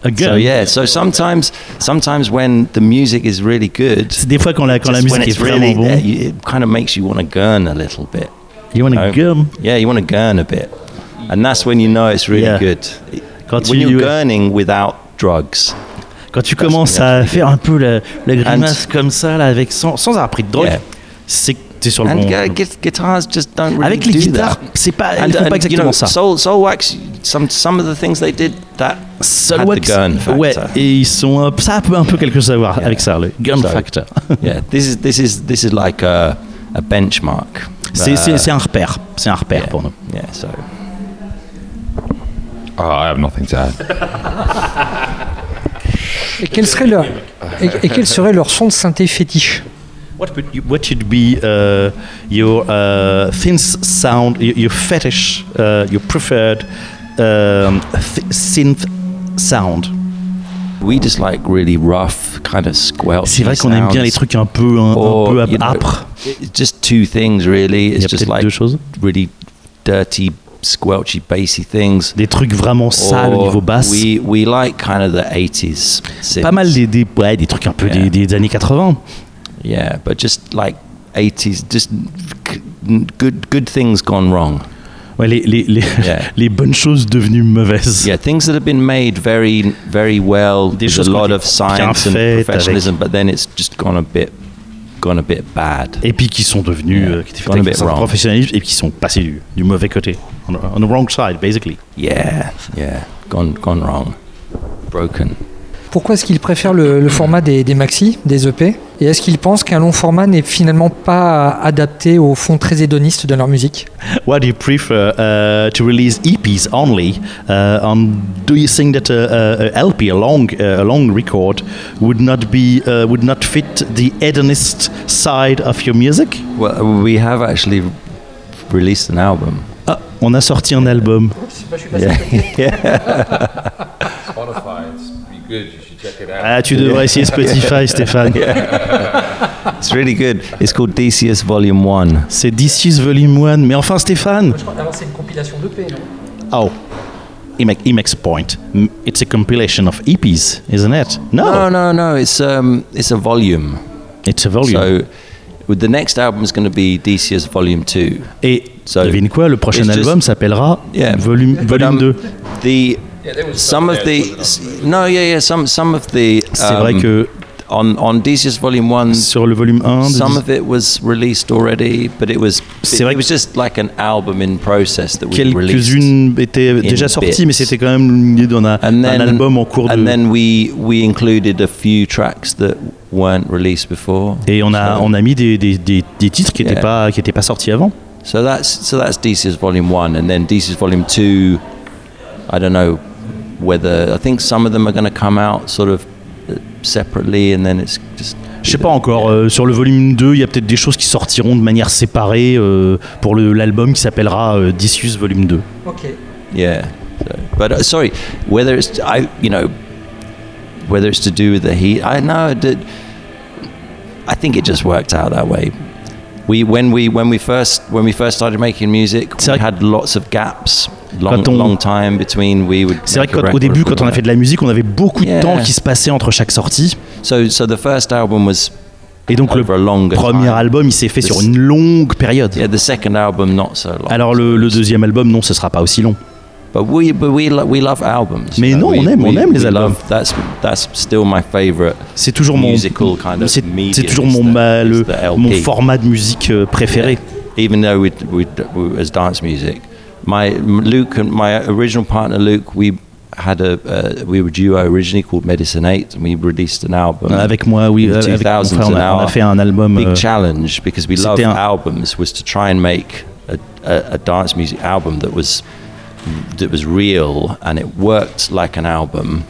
A So yeah, so sometimes, sometimes when the music is really good, C'est des fois quand la, quand musique est it's really vraiment bonne, you, it kind of makes you want to gurn a little bit. you want know? gun. Yeah, you want to gurn a bit, and that's when you know it's really Yeah. good. Quand when tu- you're gurning without drugs. Quand tu commences when à faire un peu la, la grimace comme ça, là, avec, sans, sans avoir pris de drogue, Yeah. c'est t'es sur le And bon. gu- guitars just don't really Avec les do guitares, that. c'est pas, And, ils font and, pas exactement you know, ça. Soul, Soul Wax, some some of the things they did that had the Soulwax, gurn factor. ouais, et ils sont un- ça a un peu, un peu quelque chose à voir Yeah. avec ça, le gun So- factor. yeah, this is this is this is like a, a benchmark. c'est c'est- c'est un repère, c'est un repère yeah, pour nous. Yeah, so Oh, I have nothing to add. Et quel serait leur, et, et quel serait leur son de synthé fétiche? What would you, what should be uh, your uh, synth sound, your, your fetish, uh, your preferred um, th- synth sound? We just like really rough, kind of squelchy C'est vrai qu'on aime bien les trucs un peu, un, un Or, peu you know, âpres. it's just two things really. It's just like deux choses. really dirty, squelchy, bassy things. Des trucs vraiment sales au niveau basse. We we like kind of the 80s. synths. Pas mal des, des, ouais, des trucs un peu Yeah. des, des années 80. Yeah, but just like 80s, just good good things gone wrong. Ouais, les, les, les, Yeah. les bonnes choses devenues mauvaises. Yeah, things that have been made very very well. Des There's choses a qui ont lot of science bien and professionalism, but then it's just gone a bit gone a bit bad. Et puis qui sont devenus, Yeah. euh, qui étaient faits avec un professionnalisme et qui sont passés du, du mauvais côté. On, the- on the wrong side, basically. Yeah, yeah, gone gone wrong, broken. Pourquoi est-ce qu'ils préfèrent le, le format des, des maxi, des EP Et est-ce qu'ils pensent qu'un long format n'est finalement pas adapté au fond très hédoniste de leur musique? Why do you prefer uh, to release EPs only? Uh, and do you think that a, a, a LP, a long, uh, a long record, would not be uh, would not fit the hedonist side of your music? Well, we have actually released an album. Ah, on a sorti un album. Spotify, it's pretty good. You should check it out. Ah, tu devrais essayer Spotify, Stéphane. It's really good. It's called DCS Volume One. C'est D6 Volume 1. Mais enfin, Stéphane. c'est une compilation d'EP, non? Oh, he, make, he makes a point. It's a compilation of EPs, isn't it? No, No, no, no. It's um, it's a volume. it's a volume. So, with the next album is going to be DCS Volume Two. Et So, devine quoi, le prochain album s'appellera Yeah, Volume, volume um, 2. The some of the no, yeah, yeah. Some some of the. C'est vrai um, que on on Decius Volume One, sur le volume 1 de some of it was released already, but it was C'est it, vrai it was just like an album in process that we released. quelques-unes étaient in déjà sorties, mais bits. c'était quand même l'idée d'un a- And un then, album en cours de. and then we we included a few tracks that weren't released before. et on a, So- on a mis des, des, des, des titres qui n'étaient Yeah. pas, qui étaient pas sortis avant. So that's so that's Decius Volume One, and then Decius Volume Two. I don't know whether I think some of them are going to come out sort of uh, separately, and then it's just. Je sais pas encore. euh, sur le volume 2, il y a peut-être des choses qui sortiront de manière séparée euh, pour l'album qui s'appellera euh, Dissus volume 2. Ok. Yeah. So, but uh, sorry, whether it's I you know whether it's to do with the heat, I know that I think it just worked out that way. We when we when we first when we first started making music, we had lots of gaps, long on- long time between we would. C'est vrai qu'au début, quand on a fait de la musique, on avait beaucoup de Yeah. temps qui se passait entre chaque sortie. So so the first album was Et donc le premier time. album, il s'est fait sur This- une longue période. Yeah, the second album not so long. Alors le, le deuxième album, non, ce sera pas aussi long. But we but we lo- we love albums. Mais non, we- on aime- on aime les albums. That's that's still my favorite. C'est toujours mon, musical kind of c'est toujours mon, the- ma- le- the mon format de musique euh, préféré. Even though we we as dance music, my Luke and my original partner Luke, we had a uh, we were a duo originally called Medicine Eight, and we released an album. Avec moi, oui, in euh, avec mon frère, on a, on a fait un album. big euh, challenge because we love c'était un- albums was to try and make a, a, a dance music album that was that was real and it worked like an album,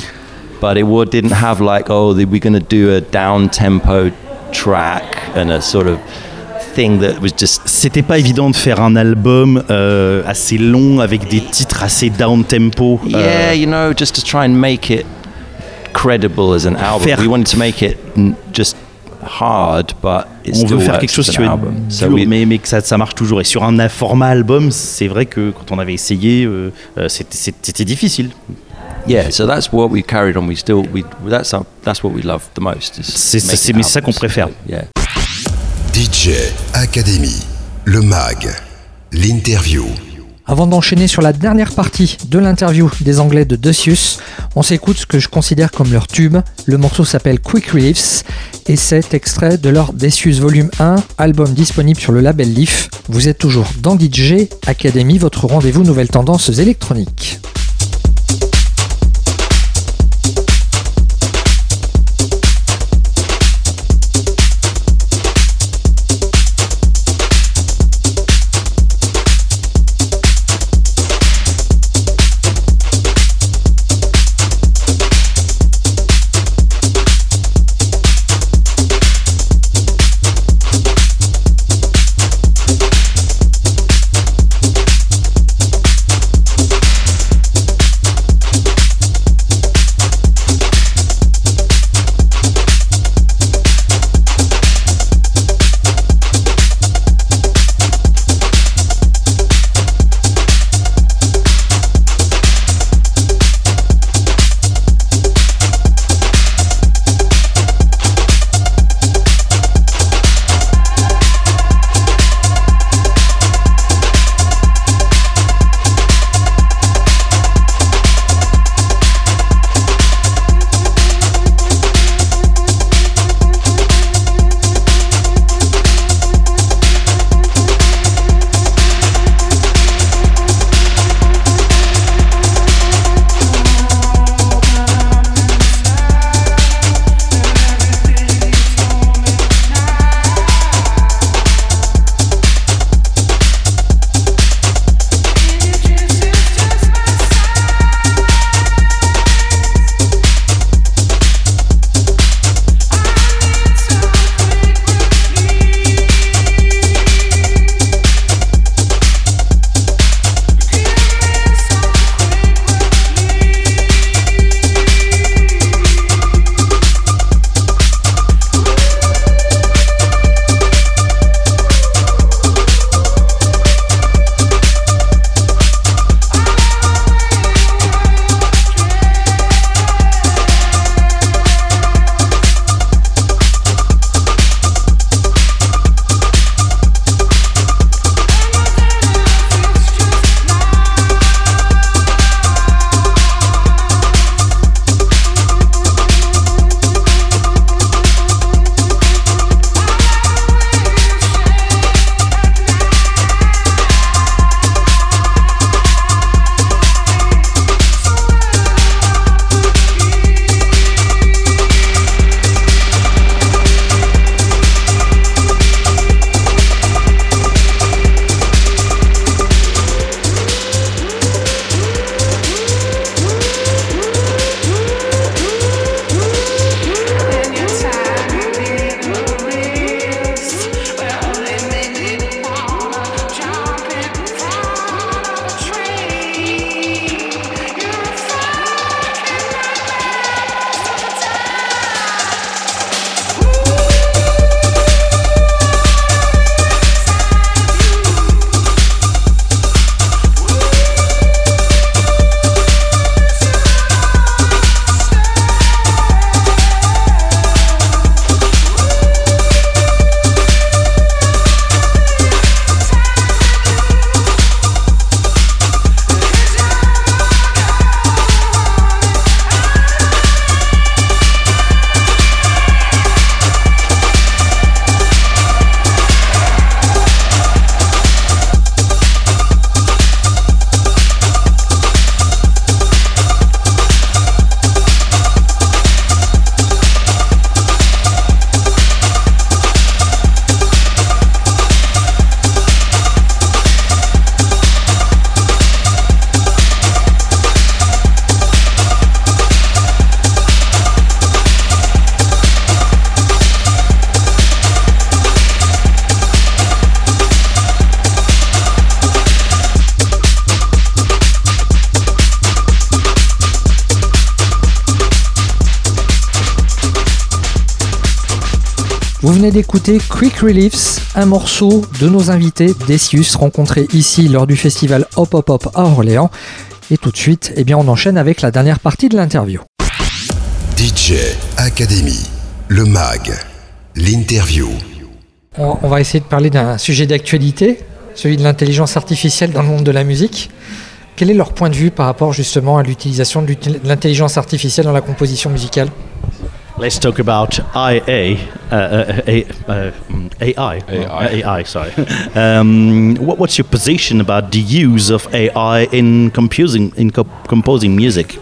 but it didn't have like oh the, we're going to do a down tempo track and a sort of C'était pas évident de faire un album euh, assez long avec des titres assez down tempo. euh, yeah you know just to try and make it credible as an album. Faire- We wanted to make it just hard, but it on still veut faire quelque chose qui So we- mais, mais que ça, ça marche toujours. Et sur un format album, c'est vrai que quand on avait essayé, euh, c'était- difficile. Yeah, so that's what we carried on. We still we that's our, that's what we love the most. C'est- ça qu'on préfère. Yeah. DJ Academy, le MAG, l'interview. Avant d'enchaîner sur la dernière partie de l'interview des Anglais de Decius, on s'écoute ce que je considère comme leur tube. Le morceau s'appelle Quick Reliefs et c'est extrait de leur Decius Volume 1, album disponible sur le label Leaf. Vous êtes toujours dans DJ Academy, votre rendez-vous nouvelles tendances électroniques. Venez d'écouter Quick Reliefs, un morceau de nos invités Decius rencontrés ici lors du festival Hop Hop Hop à Orléans. Et tout de suite, eh bien, on enchaîne avec la dernière partie de l'interview. DJ Academy, le MAG, l'interview. On, on va essayer de parler d'un sujet d'actualité, celui de l'intelligence artificielle dans le monde de la musique. Quel est leur point de vue par rapport justement à l'utilisation de l'util- de l'intelligence artificielle dans la composition musicale? Let's talk about IA, uh, uh, A- uh, mm, AI. AI. AI, sorry. um, what, what's your position about the use of AI in composing in co- composing music?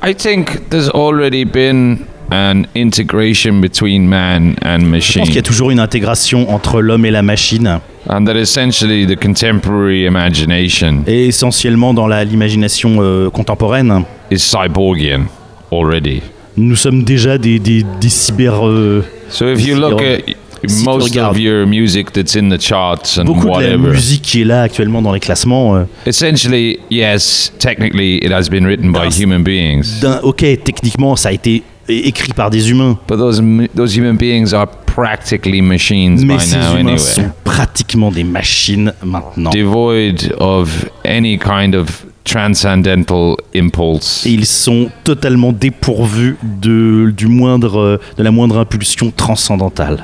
I think there's already been an integration between man and Je pense machine, qu'il y a toujours une intégration entre l'homme et la machine, and that essentially the contemporary imagination et essentiellement dans la- l'imagination euh, contemporaine. is cyborgian already. Nous sommes déjà des, des, des cyber. euh, So if you look at Si most regardes of your music that's in the charts and beaucoup de la whatever, musique qui est là actuellement dans les classements. euh, essentially, yes, technically it has been written by human beings, ok, techniquement, ça a été écrit par des humains, but those those human beings are practically machines mais by ces now humains anyway. sont pratiquement des machines maintenant. devoid of any kind of transcendental impulse. Et ils sont totalement dépourvus de, du moindre, de la moindre impulsion transcendantale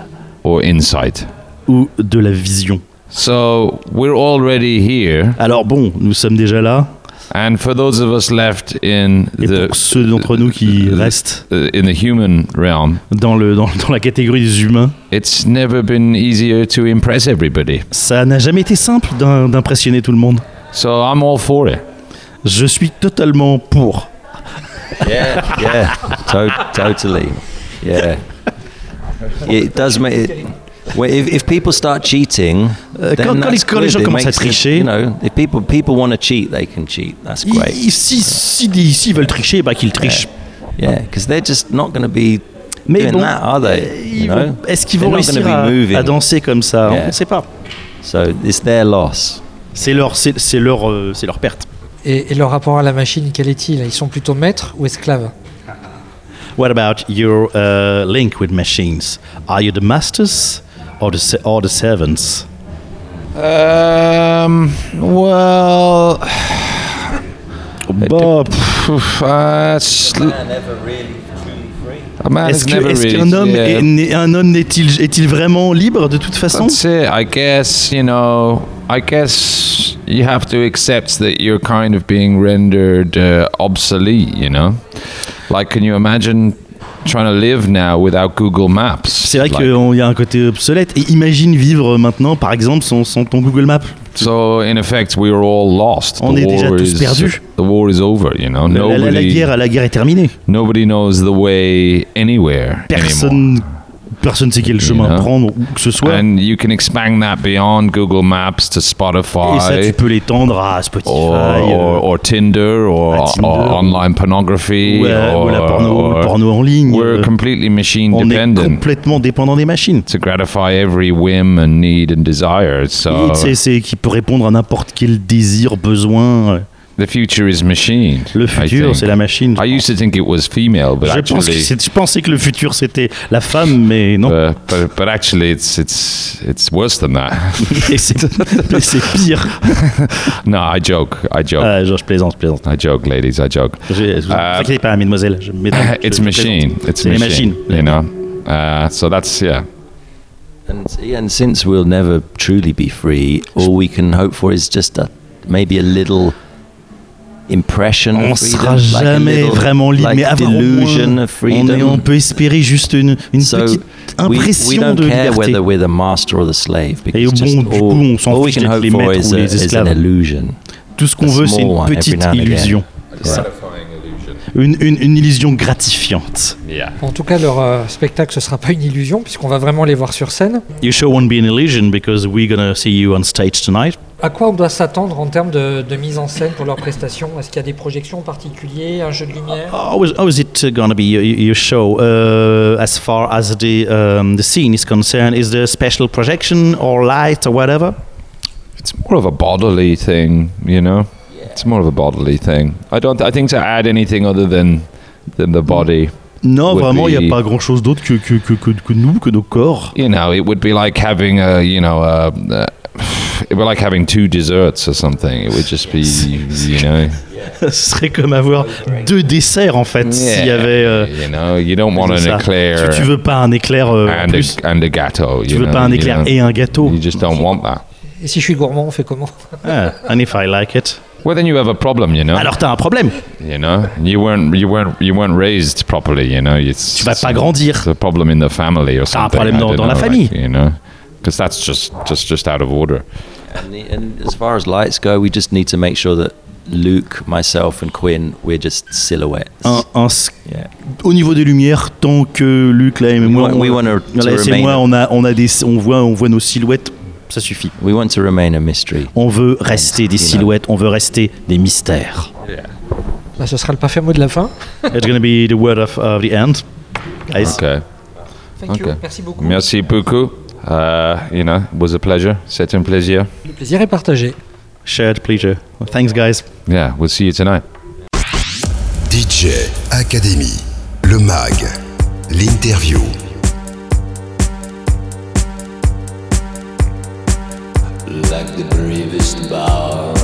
or insight. ou de la vision. So we're already here, Alors bon, nous sommes déjà là, and for those of us left in et the pour ceux d'entre nous qui restent in the human realm, dans, le, dans, dans la catégorie des humains, it's never been easier to impress everybody. ça n'a jamais été simple d'im- d'impressionner tout le monde. So I'm all for it. Je suis totalement pour. Yeah, yeah, to- totally. Yeah, it does make it. Well, if, if people start cheating, Euh, then quand- quand les- that's quand les good. gens It commencent à makes it- tricher- you know, if people people want to cheat, they can cheat. That's Ils- great. ils- si si s'ils veulent tricher, bah qu'ils trichent. Yeah, because they're just not going to be Mais doing bon, that, are they? euh, est-ce qu'ils vont réussir à, à danser comme ça? Yeah. On ne sait pas. So it's their loss. C'est leur, c'est, c'est leur, euh, c'est leur perte. Et, et leur rapport à la machine, quel est-il? Ils sont plutôt maîtres ou esclaves? What about your uh, link with machines? Are you the masters or the se- or the servants? Um. Well. Poof, uh, sl- a man est-ce, is que- never est-ce really. qu'un homme, yeah. est, un homme est-il, est-il vraiment libre de toute façon? That's it. I guess, you know, I guess you have to accept that you're kind of being rendered uh, obsolete, you know? Like, can you imagine trying to live now without Google Maps? C'est vrai Like, qu'il y a un côté obsolète. Et imagine vivre maintenant, par exemple, sans, sans ton Google Maps. So, in effect, we are all lost. On the est déjà war tous is, perdus. The war is over, you know? La, la- la nobody, guerre, la guerre est terminée. nobody knows the way anywhere anymore. Personne, sait quel chemin know? prendre, où que ce soit. And you can expand that beyond Google Maps to Spotify. Et ça, tu peux l'étendre à Spotify. or, euh, or, or Tinder or, Tinder. or online pornography ou, à- ou or, la porno, or- le porno en ligne. we're euh, completely machine on est dependent complètement dépendant des machines. to gratify every whim and need and desire so c'est- c'est qui peut répondre à n'importe quel désir, besoin. The future is machine Le I futur, c'est la machine. I used to think it was female but je, pense que actually je pensais que le futur c'était la femme, mais non. uh, but, but actually it's it's it's worse than that Et c'est mais c'est pire. no I joke I joke Ah, genre, je plaisante, je plaisante. I joke ladies I joke Je- Ne vous Euh, inquiétez pas, mesdemoiselles. Je, mesdames, je- it's je machine plaisante. it's machine machines. you know? Uh, so that's yeah And, yeah, and since we'll never truly be free, all we can hope for is just a maybe a little impression On sera like jamais little, vraiment libre, like mais avoir au delusion moins, of on, on peut espérer juste une, une So petite we, we impression don't de care liberté. the master or the slave Et bon, du all, coup, on s'en we fiche d'être les maîtres ou a, les esclaves. illusion. Tout ce qu'on veut, c'est une petite illusion. Une, une, une illusion gratifiante. yeah En tout cas, leur euh, spectacle, ce sera pas une illusion, puisqu'on va vraiment les voir sur scène. Your show won't be an illusion because we're gonna see you on stage tonight. À quoi on doit s'attendre en termes de, de mise en scène pour leurs prestations? Est-ce qu'il y a des projections particulières, un jeu de lumière? How is, how is it uh, gonna be your, your show? Uh, as far as the um, the scene is concerned? Is there a special projection or light or whatever? it's more of a bodily thing, you know? It's more of a bodily thing. I don't. I think to add anything other than than the body Non, vraiment, il n'y a pas grand chose d'autre que, que, que, que, nous, que nos corps. You know, it would be like having a, you know, a, uh, it would like having two desserts or something. It would just be, you know. Ce serait comme avoir deux desserts en fait. S'il y avait. euh, you know, you don't want an ça. éclair Tu, tu veux pas un éclair euh, en and, plus. a, and a gâteau. Tu you veux know, pas un you éclair know. et un gâteau. You just don't want that. Et si je suis gourmand, on fait comment? Ah, and if I like it. Well, then you have a problem, you know. Alors t'as un problème. You know, you weren't, you weren't, you weren't raised properly. You know, it's, Tu vas pas grandir. It's a problem in the family or T'as un something. problème I dans- don't dans la know, famille. like, you know, because that's just, just, just out of order. And, the, and as far as lights go, we just need to make sure that Luke, myself, and Quinn, we're just silhouettes. Un- un Yeah. au niveau des lumières, tant que Luc, là, et We moi, want- on, we want to c'est remain- moi, on a, on a des, on voit, on voit nos silhouettes, ça suffit. We want to remain a mystery. On veut rester des silhouettes, on veut rester des mystères. Bah, Ce sera le parfait mot de la fin. It's gonna be the word of, of the end. Guys. Okay. Thank you. Okay. Merci beaucoup. Merci beaucoup. Uh, you know, it was a pleasure. C'est un plaisir. Le plaisir est partagé. Shared pleasure. Thanks, guys. Yeah, we'll see you tonight. DJ Academy, le MAG, l'interview. like the bravest bower.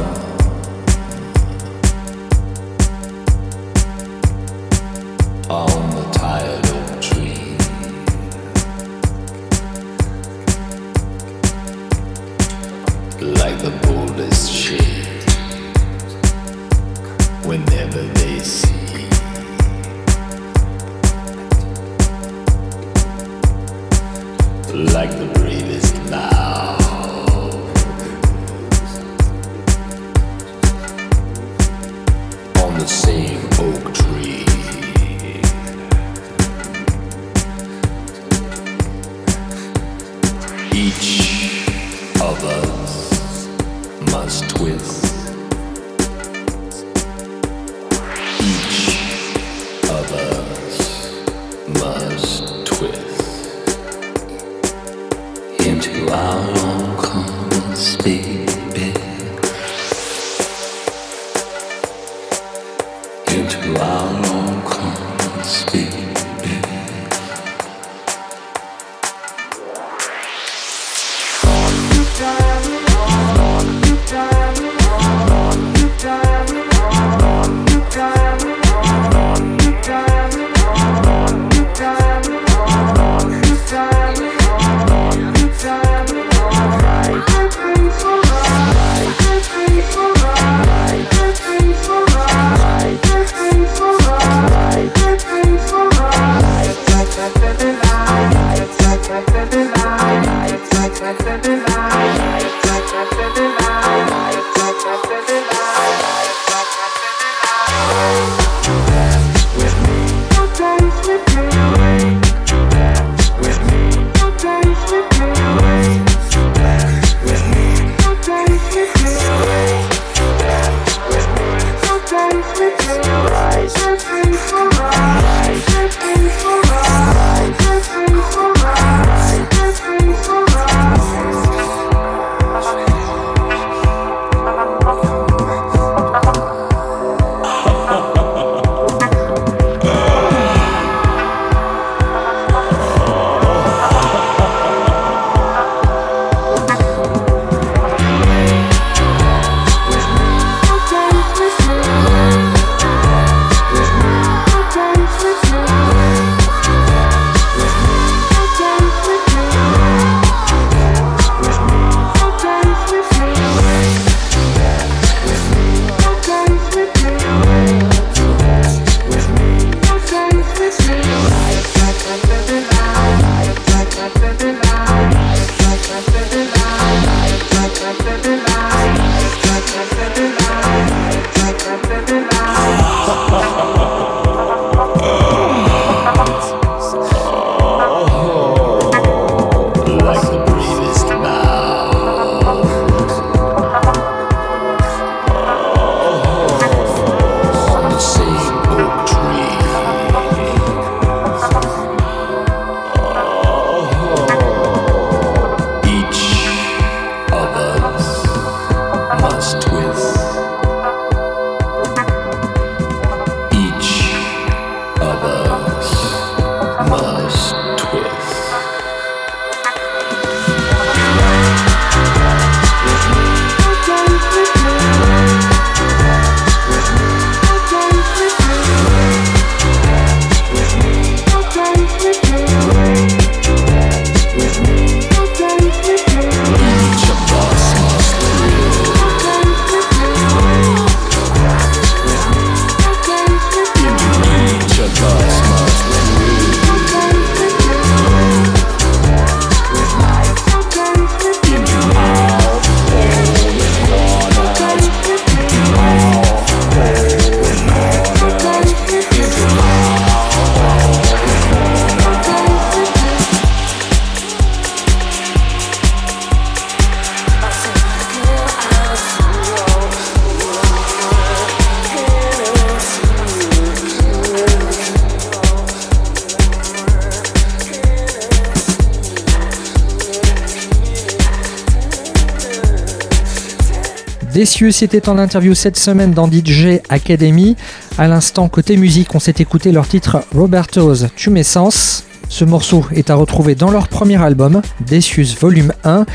Decius était en interview cette semaine dans DJ Academy. À l'instant, côté musique, on s'est écouté leur titre Roberto's Tumescence. Ce morceau est à retrouver dans leur premier album, Decius Volume 1.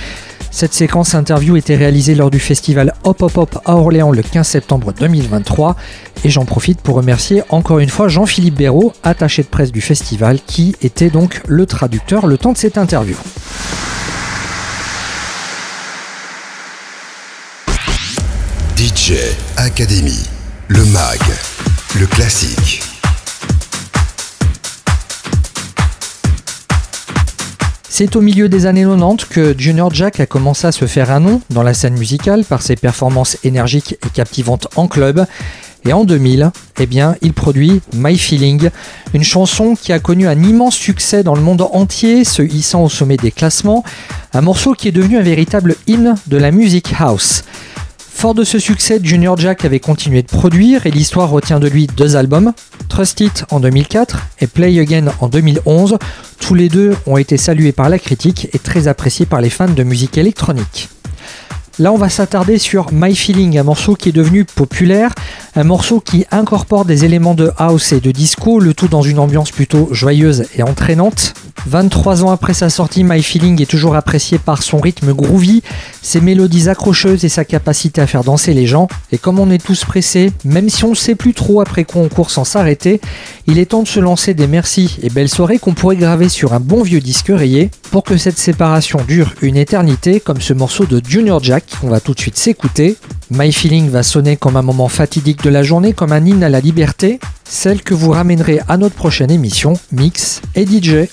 Cette séquence interview était réalisée lors du festival Hop Hop Hop à Orléans le 15 septembre 2023 et j'en profite pour remercier encore une fois Jean-Philippe Béraud, attaché de presse du festival, qui était donc le traducteur le temps de cette interview. Le MAG, le classique. C'est au milieu des années 90 que Junior Jack a commencé à se faire un nom dans la scène musicale par ses performances énergiques et captivantes en club. Et en 2000, eh bien, il produit My Feeling, une chanson qui a connu un immense succès dans le monde entier, se hissant au sommet des classements, un morceau qui est devenu un véritable hymne de la musique house. Fort de ce succès, Junior Jack avait continué de produire et l'histoire retient de lui deux albums, Trust It en 2004 et Play Again en 2011. Tous les deux ont été salués par la critique et très appréciés par les fans de musique électronique. Là, on va s'attarder sur My Feeling, un morceau qui est devenu populaire, un morceau qui incorpore des éléments de house et de disco, le tout dans une ambiance plutôt joyeuse et entraînante. 23 ans après sa sortie, My Feeling est toujours apprécié par son rythme groovy, ses mélodies accrocheuses et sa capacité à faire danser les gens. Et comme on est tous pressés, même si on ne sait plus trop après quoi on court sans s'arrêter, il est temps de se lancer des merci et belles soirées qu'on pourrait graver sur un bon vieux disque rayé pour que cette séparation dure une éternité, comme ce morceau de Junior Jack qu'on va tout de suite s'écouter. My Feeling va sonner comme un moment fatidique de la journée, comme un hymne à la liberté, celle que vous ramènerez à notre prochaine émission, Mix et DJ.